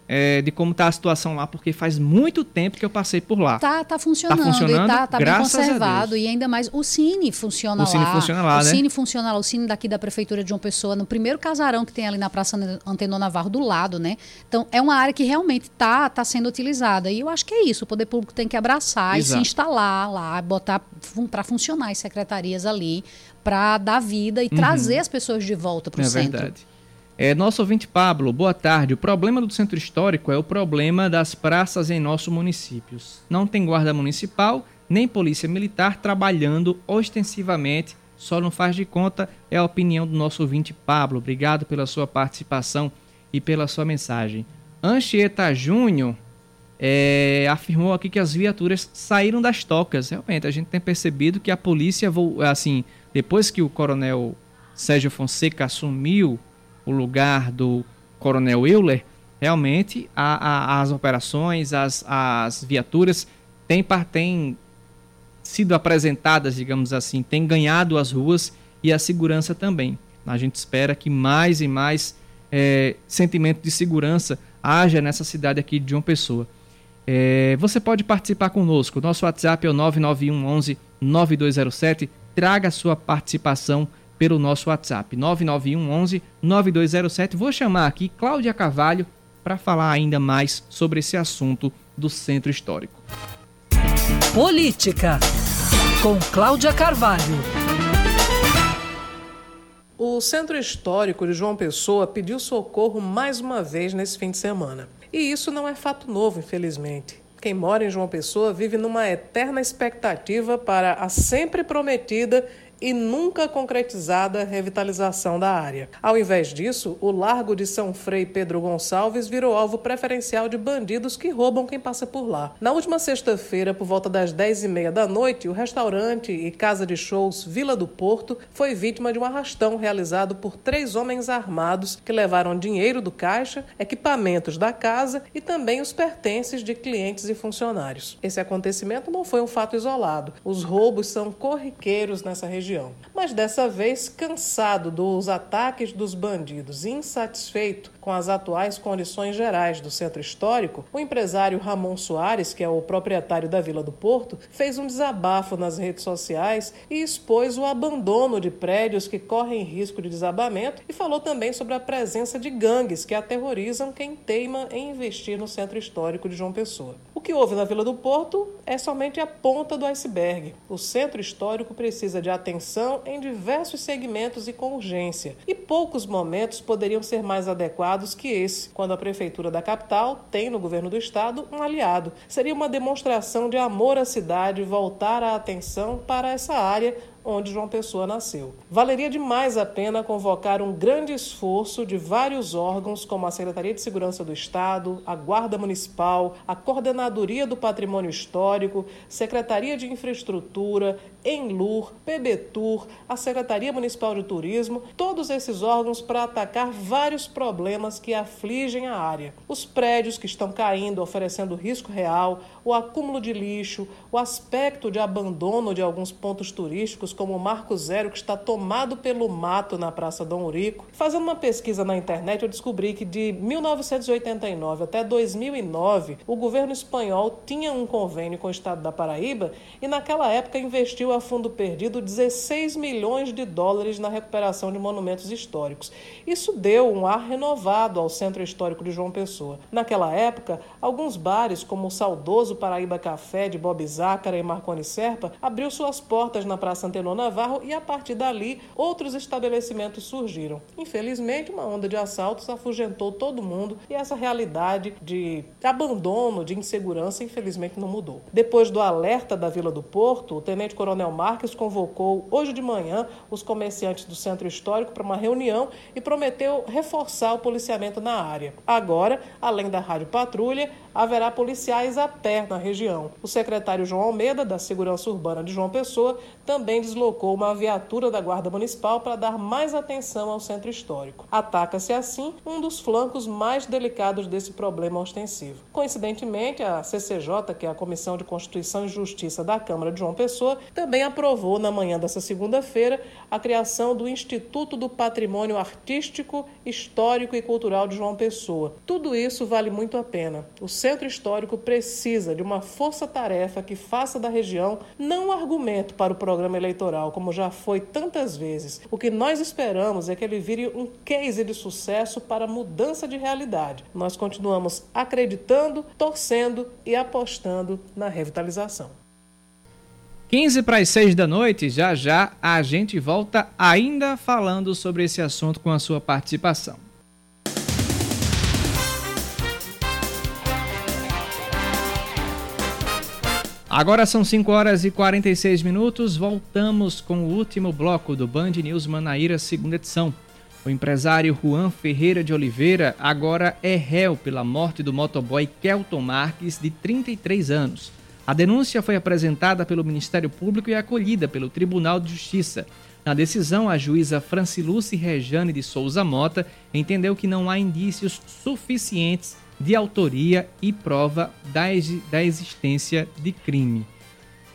é, de como está a situação lá, porque faz muito tempo que eu passei por lá. Tá, tá funcionando, funcionando, e tá, tá bem graças a conservado. E ainda mais, o Cine funciona O Cine lá. funciona lá, o né? Cine funciona lá, o Cine daqui da Prefeitura de João Pessoa, no primeiro casarão que tem ali na Praça Antenor Navarro, do lado, né? Então, é uma área que realmente tá, tá sendo utilizada. E eu acho que é isso, o poder público tem que abraçar e Exato. se instalar lá, botar para funcionar as secretarias ali, para dar vida e trazer as pessoas de volta para o Uhum. É centro. verdade. É, nosso ouvinte Pablo, boa tarde. O problema do centro histórico é o problema das praças em nossos municípios. Não tem guarda municipal, nem polícia militar trabalhando ostensivamente, só não faz de conta, é a opinião do nosso ouvinte Pablo. Obrigado pela sua participação e pela sua mensagem. Anchieta Júnior é, afirmou aqui que as viaturas saíram das tocas. Realmente, a gente tem percebido que a polícia, assim, depois que o coronel Sérgio Fonseca assumiu o lugar do coronel Euler, realmente a- a- as operações, as, as viaturas têm, têm sido apresentadas, digamos assim, têm ganhado as ruas e a segurança também. A gente espera que mais e mais é, sentimento de segurança haja nessa cidade aqui de João Pessoa. É, você pode participar conosco. Nosso WhatsApp é o 991 11 9207. Traga sua participação pelo nosso WhatsApp 991 11 9207. Vou chamar aqui Cláudia Carvalho para falar ainda mais sobre esse assunto do Centro Histórico. Política com Cláudia Carvalho. O Centro Histórico de João Pessoa pediu socorro mais uma vez nesse fim de semana. E isso não é fato novo, infelizmente. Quem mora em João Pessoa vive numa eterna expectativa para a sempre prometida e nunca concretizada revitalização da área. Ao invés disso, o Largo de São Frei Pedro Gonçalves virou alvo preferencial de bandidos que roubam quem passa por lá. Na última sexta-feira, por volta das 10h30 da noite, o restaurante e casa de shows Vila do Porto foi vítima de um arrastão realizado por três homens armados que levaram dinheiro do caixa, equipamentos da casa e também os pertences de clientes e funcionários. Esse acontecimento não foi um fato isolado. Os roubos são corriqueiros nessa região região. Mas dessa vez, cansado dos ataques dos bandidos e insatisfeito com as atuais condições gerais do centro histórico, o empresário Ramon Soares, que é o proprietário da Vila do Porto, fez um desabafo nas redes sociais e expôs o abandono de prédios que correm risco de desabamento e falou também sobre a presença de gangues que aterrorizam quem teima em investir no centro histórico de João Pessoa. O que houve na Vila do Porto é somente a ponta do iceberg. O centro histórico precisa de atenção em diversos segmentos e com urgência. E poucos momentos poderiam ser mais adequados que esse, quando a Prefeitura da capital tem no governo do estado um aliado. Seria uma demonstração de amor à cidade voltar a atenção para essa área onde João Pessoa nasceu. Valeria demais a pena convocar um grande esforço de vários órgãos, como a Secretaria de Segurança do Estado, a Guarda Municipal, a Coordenadoria do Patrimônio Histórico, Secretaria de Infraestrutura, Enlur, PBTUR, a Secretaria Municipal de Turismo, todos esses órgãos para atacar vários problemas que afligem a área. Os prédios que estão caindo, oferecendo risco real, o acúmulo de lixo, o aspecto de abandono de alguns pontos turísticos como o Marco Zero, que está tomado pelo mato na Praça Dom Urico. Fazendo uma pesquisa na internet, eu descobri que de 1989 até 2009, o governo espanhol tinha um convênio com o estado da Paraíba e naquela época investiu a fundo perdido 16 milhões de dólares na recuperação de monumentos históricos. Isso deu um ar renovado ao centro histórico de João Pessoa. Naquela época, alguns bares, como o saudoso Paraíba Café de Bob Zácara e Marconi Serpa, abriu suas portas na Praça Antenor Navarro e a partir dali outros estabelecimentos surgiram. Infelizmente, uma onda de assaltos afugentou todo mundo e essa realidade de abandono, de insegurança, infelizmente não mudou. Depois do alerta da Vila do Porto, o Tenente Coronel Marques convocou hoje de manhã os comerciantes do centro histórico para uma reunião e prometeu reforçar o policiamento na área. Agora, além da Rádio Patrulha, haverá policiais a pé na região. O secretário João Almeida, da Segurança Urbana de João Pessoa, também deslocou uma viatura da Guarda Municipal para dar mais atenção ao centro histórico. Ataca-se assim um dos flancos mais delicados desse problema ostensivo. Coincidentemente, a CCJ, que é a Comissão de Constituição e Justiça da Câmara de João Pessoa, também aprovou na manhã dessa segunda-feira a criação do Instituto do Patrimônio Artístico, Histórico e Cultural de João Pessoa. Tudo isso vale muito a pena. O centro histórico precisa de uma força-tarefa que faça da região não um argumento para o programa eleitoral, como já foi tantas vezes. O que nós esperamos é que ele vire um case de sucesso para mudança de realidade. Nós continuamos acreditando, torcendo e apostando na revitalização. 15 para as 6 da noite, já já a gente volta ainda falando sobre esse assunto com a sua participação. Agora são 5 horas e 46 minutos. Voltamos com o último bloco do Band News Manaíra, segunda edição. O empresário Juan Ferreira de Oliveira agora é réu pela morte do motoboy Kelton Marques, de 33 anos. A denúncia foi apresentada pelo Ministério Público e acolhida pelo Tribunal de Justiça. Na decisão, a juíza Franciluce Rejane de Souza Mota entendeu que não há indícios suficientes de autoria e prova da, da existência de crime.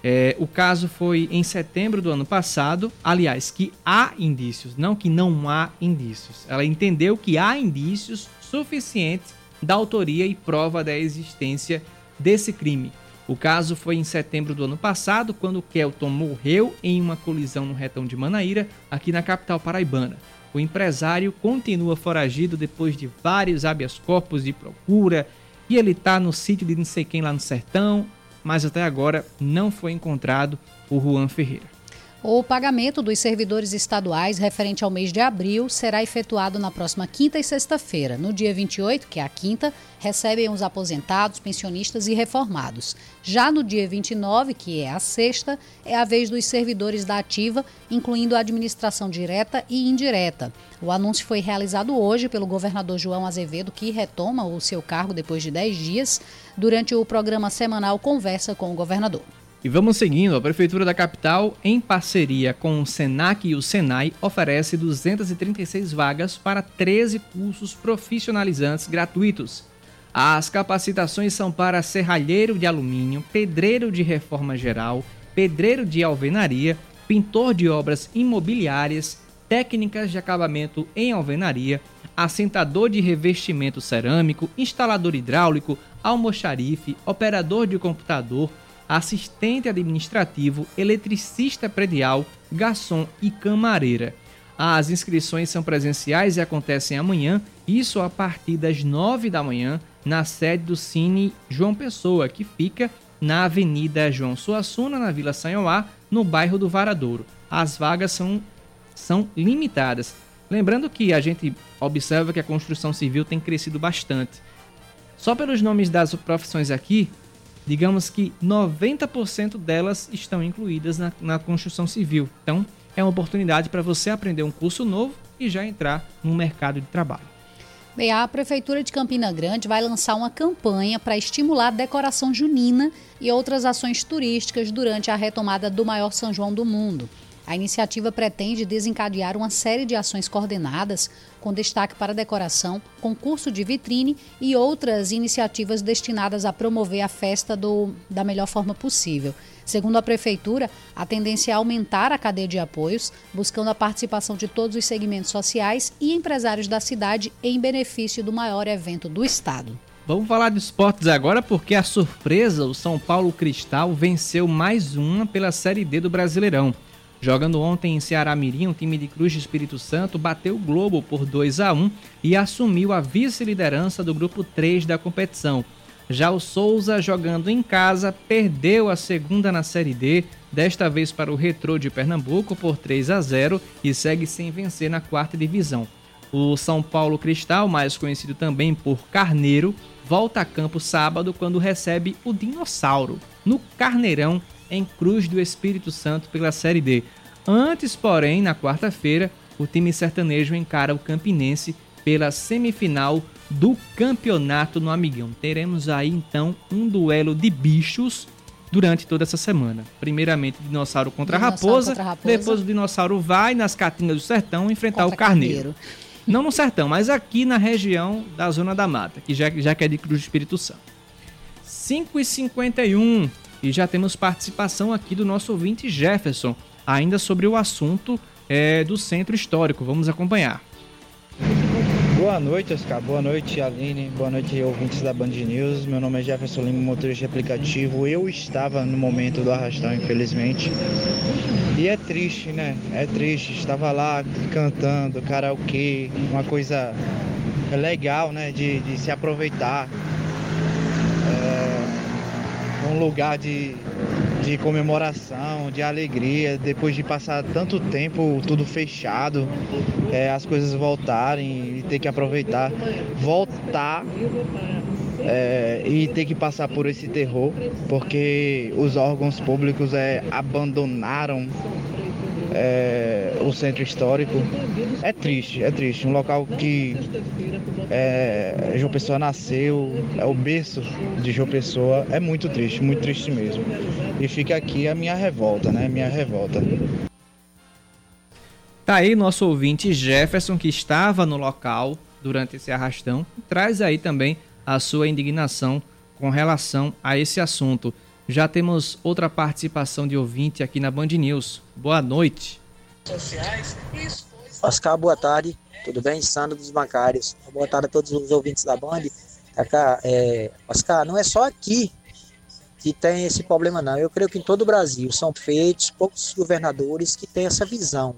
É, o caso foi em setembro do ano passado. Aliás, que há indícios, não que não há indícios. Ela entendeu que há indícios suficientes da autoria e prova da existência desse crime. O caso foi em setembro do ano passado, quando Kelton morreu em uma colisão no retão de Manaíra, aqui na capital paraibana. O empresário continua foragido depois de vários habeas corpus de procura e ele está no sítio de não sei quem lá no sertão, mas até agora não foi encontrado o Juan Ferreira. O pagamento dos servidores estaduais referente ao mês de abril será efetuado na próxima quinta e sexta-feira. No dia 28, que é a quinta, recebem os aposentados, pensionistas e reformados. Já no dia 29, que é a sexta, é a vez dos servidores da ativa, incluindo a administração direta e indireta. O anúncio foi realizado hoje pelo governador João Azevedo, que retoma o seu cargo depois de 10 dias, durante o programa semanal Conversa com o Governador. E vamos seguindo, a Prefeitura da Capital, em parceria com o SENAC e o SENAI, oferece 236 vagas para 13 cursos profissionalizantes gratuitos. As capacitações são para serralheiro de alumínio, pedreiro de reforma geral, pedreiro de alvenaria, pintor de obras imobiliárias, técnicas de acabamento em alvenaria, assentador de revestimento cerâmico, instalador hidráulico, almoxarife, operador de computador, assistente administrativo, eletricista predial, garçom e camareira. As inscrições são presenciais e acontecem amanhã, isso a partir das 9 da manhã, na sede do Cine João Pessoa, que fica na Avenida João Suassuna, na Vila Sanhoá, no bairro do Varadouro. As vagas são, são limitadas. Lembrando que a gente observa que a construção civil tem crescido bastante. Só pelos nomes das profissões aqui, digamos que 90% delas estão incluídas na, na construção civil. Então, é uma oportunidade para você aprender um curso novo e já entrar no mercado de trabalho. Bem, a Prefeitura de Campina Grande vai lançar uma campanha para estimular a decoração junina e outras ações turísticas durante a retomada do maior São João do mundo. A iniciativa pretende desencadear uma série de ações coordenadas, com destaque para decoração, concurso de vitrine e outras iniciativas destinadas a promover a festa do, da melhor forma possível. Segundo a Prefeitura, a tendência é aumentar a cadeia de apoios, buscando a participação de todos os segmentos sociais e empresários da cidade em benefício do maior evento do Estado. Vamos falar de esportes agora porque a surpresa, o São Paulo Cristal venceu mais uma pela Série D do Brasileirão. Jogando ontem em Ceará Mirim, o time de Cruz de Espírito Santo bateu o Globo por 2 a 1 e assumiu a vice-liderança do grupo 3 da competição. Já o Souza, jogando em casa, perdeu a segunda na Série D, desta vez para o Retrô de Pernambuco por 3 a 0 e segue sem vencer na quarta divisão. O São Paulo Cristal, mais conhecido também por Carneiro, volta a campo sábado quando recebe o Dinossauro, no Carneirão, em Cruz do Espírito Santo pela Série D. Antes, porém, na quarta-feira, o time sertanejo encara o Campinense pela semifinal do campeonato no Amigão. Teremos aí então um duelo de bichos durante toda essa semana. Primeiramente, dinossauro contra, dinossauro raposa, contra raposa, depois o dinossauro vai nas caatingas do sertão enfrentar contra o carneiro. carneiro. Não no sertão, mas aqui na região da Zona da Mata, que já, já que é de Cruz do Espírito Santo. 5 e 51 já temos participação aqui do nosso ouvinte Jefferson, ainda sobre o assunto é, do centro histórico. Vamos acompanhar. Boa noite, Oscar. Boa noite, Aline. Boa noite, ouvintes da Band News. Meu nome é Jefferson Lima, motorista de aplicativo. Eu estava no momento do arrastão, infelizmente. E é triste, né? É triste. Estava lá cantando, karaokê, uma coisa legal, né? De, de se aproveitar um lugar de, de comemoração, de alegria, depois de passar tanto tempo tudo fechado, é, as coisas voltarem e ter que aproveitar, voltar é, e ter que passar por esse terror, porque os órgãos públicos é, abandonaram é, o centro histórico. É triste, é triste. Um local que é, João Pessoa nasceu, é o berço de João Pessoa. É muito triste, muito triste mesmo. E fica aqui a minha revolta, né? Minha revolta. Tá aí nosso ouvinte Jefferson, que estava no local durante esse arrastão, traz aí também a sua indignação com relação a esse assunto. Já temos outra participação de ouvinte aqui na Band News. Boa noite. Oscar, boa tarde. Tudo bem? Sandro dos Bancários. Boa tarde a todos os ouvintes da Band. Cacá, é, Oscar, não é só aqui que tem esse problema, não. Eu creio que em todo o Brasil são feitos poucos governadores que têm essa visão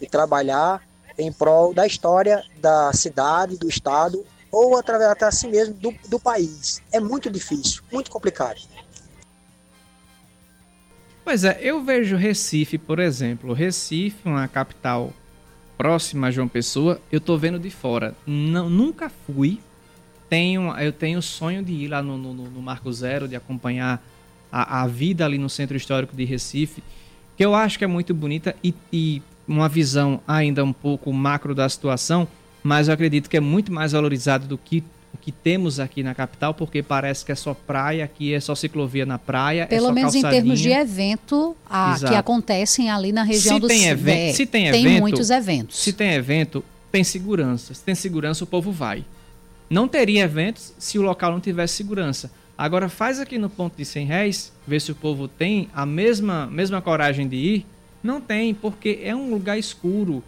de trabalhar em prol da história da cidade, do estado ou através até assim mesmo do, do país. É muito difícil, muito complicado. Pois é, eu vejo Recife, por exemplo. Recife, uma capital próxima a João Pessoa, eu tô vendo de fora. Não, nunca fui. Tenho, eu tenho o sonho de ir lá no, no, no Marco Zero, de acompanhar a, a, vida ali no Centro Histórico de Recife, que eu acho que é muito bonita e, e uma visão ainda um pouco macro da situação, mas eu acredito que é muito mais valorizado do que que temos aqui na capital, porque parece que é só praia, aqui é só ciclovia na praia. É Pelo é menos calçadinha. em termos de evento a, que acontecem ali na região se do tem evento, é, Se tem, tem evento, muitos eventos. Se tem evento, tem segurança. Se tem segurança, o povo vai. Não teria eventos se o local não tivesse segurança. Agora faz aqui no ponto de 100 réis, vê se o povo tem a mesma, mesma coragem de ir. Não tem, porque é um lugar escuro.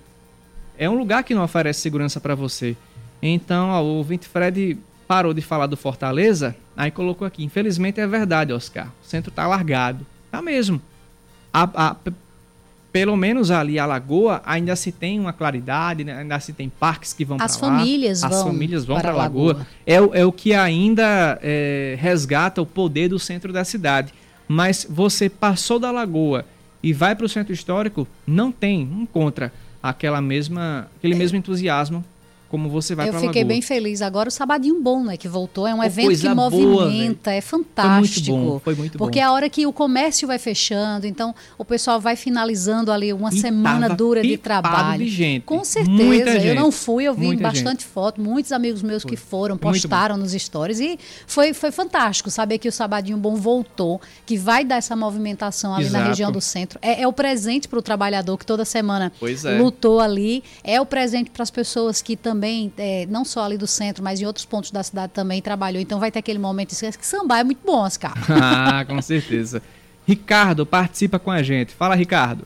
É um lugar que não oferece segurança para você. Então, ó, o ouvinte Fred parou de falar do Fortaleza, aí colocou aqui. Infelizmente é verdade, Oscar. O centro tá largado. Tá mesmo. A, a, pelo menos ali a lagoa ainda se tem uma claridade, né? ainda se tem parques que vão para lá. As famílias vão. As famílias vão para a lagoa. lagoa. É, é o que ainda é, resgata o poder do centro da cidade. Mas você passou da lagoa e vai para o centro histórico, não tem, não encontra aquela mesma, aquele é. mesmo entusiasmo como você vai para Eu fiquei bem feliz. Agora o Sabadinho Bom, né, que voltou, é um oh, evento que movimenta, boa, é fantástico. Foi muito bom, foi muito bom. Porque é a hora que o comércio vai fechando, então o pessoal vai finalizando ali uma e semana dura de trabalho. De gente. Com certeza. Eu não fui, eu vi Muita bastante gente. foto, muitos amigos meus foi. que foram, postaram nos stories e foi, foi fantástico saber que o Sabadinho Bom voltou, que vai dar essa movimentação ali Exato. na região do centro. É, é o presente para o trabalhador que toda semana é. lutou ali, é o presente para as pessoas que também também, é, não só ali do centro, mas em outros pontos da cidade também trabalhou. Então vai ter aquele momento que sambar é muito bom, Oscar. ah, com certeza. Ricardo participa com a gente. Fala, Ricardo.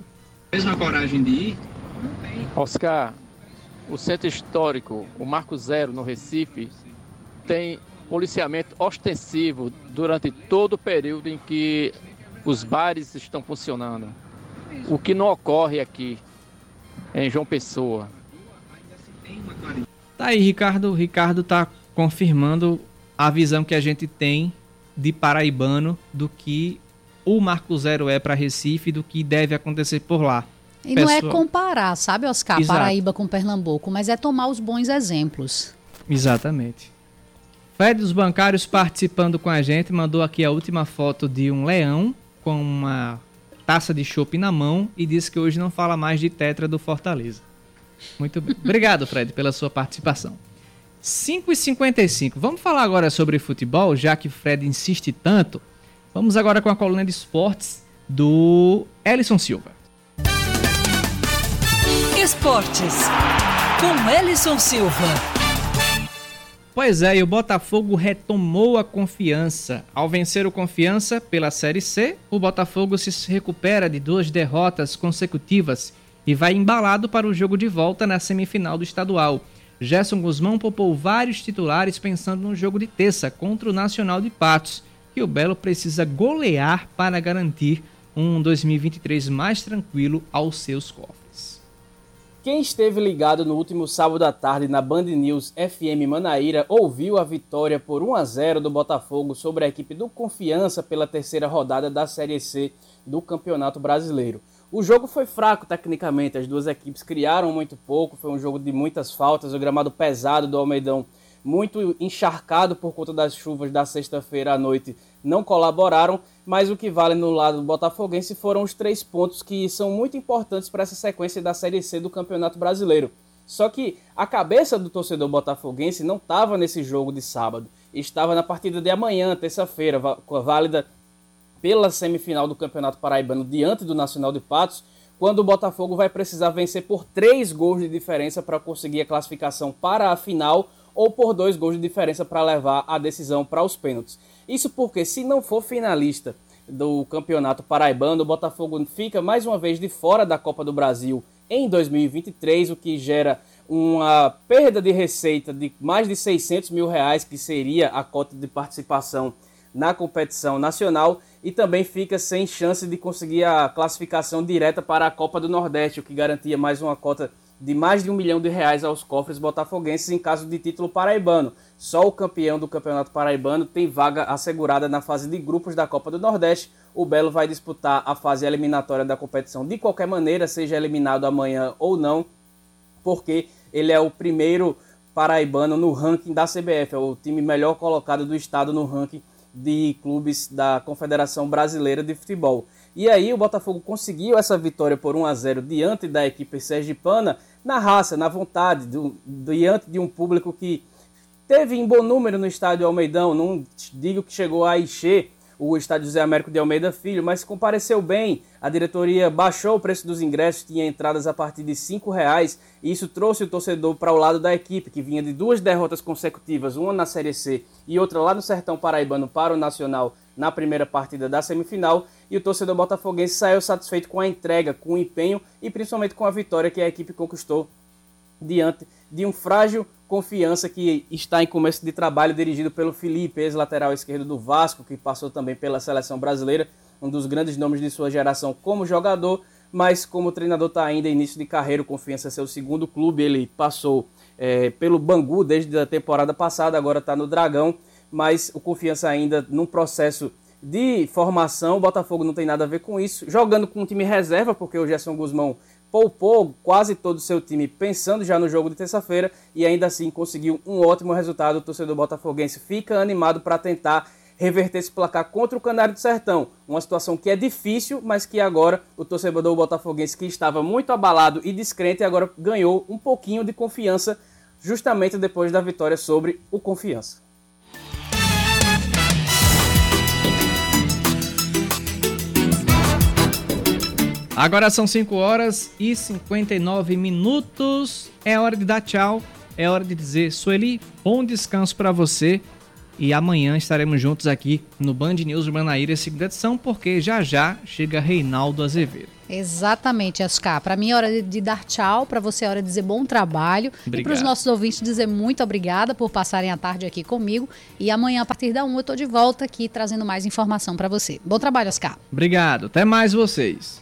Mesma coragem de ir? Oscar, o centro histórico, o Marco Zero no Recife, tem policiamento ostensivo durante todo o período em que os bares estão funcionando. O que não ocorre aqui em João Pessoa. Tá aí, Ricardo. Ricardo tá confirmando a visão que a gente tem de paraibano do que o Marco Zero é para Recife, do que deve acontecer por lá. E Pessoal... não é comparar, sabe, Oscar, Exato. Paraíba com Pernambuco, mas é tomar os bons exemplos. Exatamente. Fred dos Bancários participando com a gente, mandou aqui a última foto de um leão com uma taça de chopp na mão e disse que hoje não fala mais de tetra do Fortaleza. Muito bem. Obrigado, Fred, pela sua participação. 5h55. Vamos falar agora sobre futebol, já que o Fred insiste tanto. Vamos agora com a coluna de esportes do Ellison Silva. Esportes com Ellison Silva. Pois é, e o Botafogo retomou a confiança. Ao vencer o Confiança pela Série C, o Botafogo se recupera de duas derrotas consecutivas e vai embalado para o jogo de volta na semifinal do estadual. Gerson Guzmão poupou vários titulares pensando no jogo de terça contra o Nacional de Patos, que o Belo precisa golear para garantir um 2023 mais tranquilo aos seus cofres. Quem esteve ligado no último sábado à tarde na Band News FM Manaíra ouviu a vitória por 1 a 0 do Botafogo sobre a equipe do Confiança pela terceira rodada da Série C do Campeonato Brasileiro. O jogo foi fraco tecnicamente, as duas equipes criaram muito pouco, foi um jogo de muitas faltas, o gramado pesado do Almeidão, muito encharcado por conta das chuvas da sexta-feira à noite, não colaboraram, mas o que vale no lado do Botafoguense foram os três pontos que são muito importantes para essa sequência da Série C do Campeonato Brasileiro. Só que a cabeça do torcedor botafoguense não estava nesse jogo de sábado, estava na partida de amanhã, terça-feira, válida pela semifinal do Campeonato Paraibano diante do Nacional de Patos, quando o Botafogo vai precisar vencer por três gols de diferença para conseguir a classificação para a final ou por dois gols de diferença para levar a decisão para os pênaltis. Isso porque, se não for finalista do Campeonato Paraibano. O Botafogo fica mais uma vez de fora da Copa do Brasil em 2023, o que gera uma perda de receita de mais de 600 mil reais, que seria a cota de participação na competição nacional, e também fica sem chance de conseguir a classificação direta para a Copa do Nordeste, o que garantia mais uma cota de mais de um milhão de reais aos cofres botafoguenses em caso de título paraibano. Só o campeão do Campeonato Paraibano tem vaga assegurada na fase de grupos da Copa do Nordeste. O Belo vai disputar a fase eliminatória da competição de qualquer maneira, seja eliminado amanhã ou não, porque ele é o primeiro paraibano no ranking da CBF, é o time melhor colocado do estado no ranking de clubes da Confederação Brasileira de Futebol. E aí o Botafogo conseguiu essa vitória por 1 a 0 diante da equipe sergipana na raça, na vontade, do, diante de um público que teve em bom número no estádio Almeidão. Não digo que chegou a encher o estádio José Américo de Almeida Filho, mas compareceu bem. A diretoria baixou o preço dos ingressos, tinha entradas a partir de R$ reais e isso trouxe o torcedor para o lado da equipe, que vinha de duas derrotas consecutivas, uma na Série C e outra lá no Sertão Paraibano para o Nacional na primeira partida da semifinal. E o torcedor botafoguense saiu satisfeito com a entrega, com o empenho e principalmente com a vitória que a equipe conquistou diante de um frágil confiança que está em começo de trabalho dirigido pelo Felipe, ex-lateral esquerdo do Vasco, que passou também pela seleção brasileira, um dos grandes nomes de sua geração como jogador, mas como treinador está ainda início de carreira, Confiança é seu segundo clube, ele passou é, pelo Bangu desde a temporada passada, agora está no Dragão, mas o Confiança ainda num processo de formação, o Botafogo não tem nada a ver com isso, jogando com um time reserva, porque o Gerson Guzmão poupou quase todo o seu time pensando já no jogo de terça-feira e ainda assim conseguiu um ótimo resultado. O torcedor botafoguense fica animado para tentar reverter esse placar contra o Canário do Sertão. Uma situação que é difícil, mas que agora o torcedor botafoguense que estava muito abalado e descrente agora ganhou um pouquinho de confiança justamente depois da vitória sobre o Confiança. Agora são 5 horas e 59 minutos. É hora de dar tchau. É hora de dizer, Sueli, bom descanso para você. E amanhã estaremos juntos aqui no Band News Manaíra, segunda edição, porque já já chega Reinaldo Azevedo. Exatamente, Ascar. Para mim é hora de, dar tchau, para você é hora de dizer bom trabalho. Obrigado. E para os nossos ouvintes dizer muito obrigada por passarem a tarde aqui comigo. E amanhã, a partir da 1, eu estou de volta aqui trazendo mais informação para você. Bom trabalho, Ascar. Obrigado. Até mais vocês.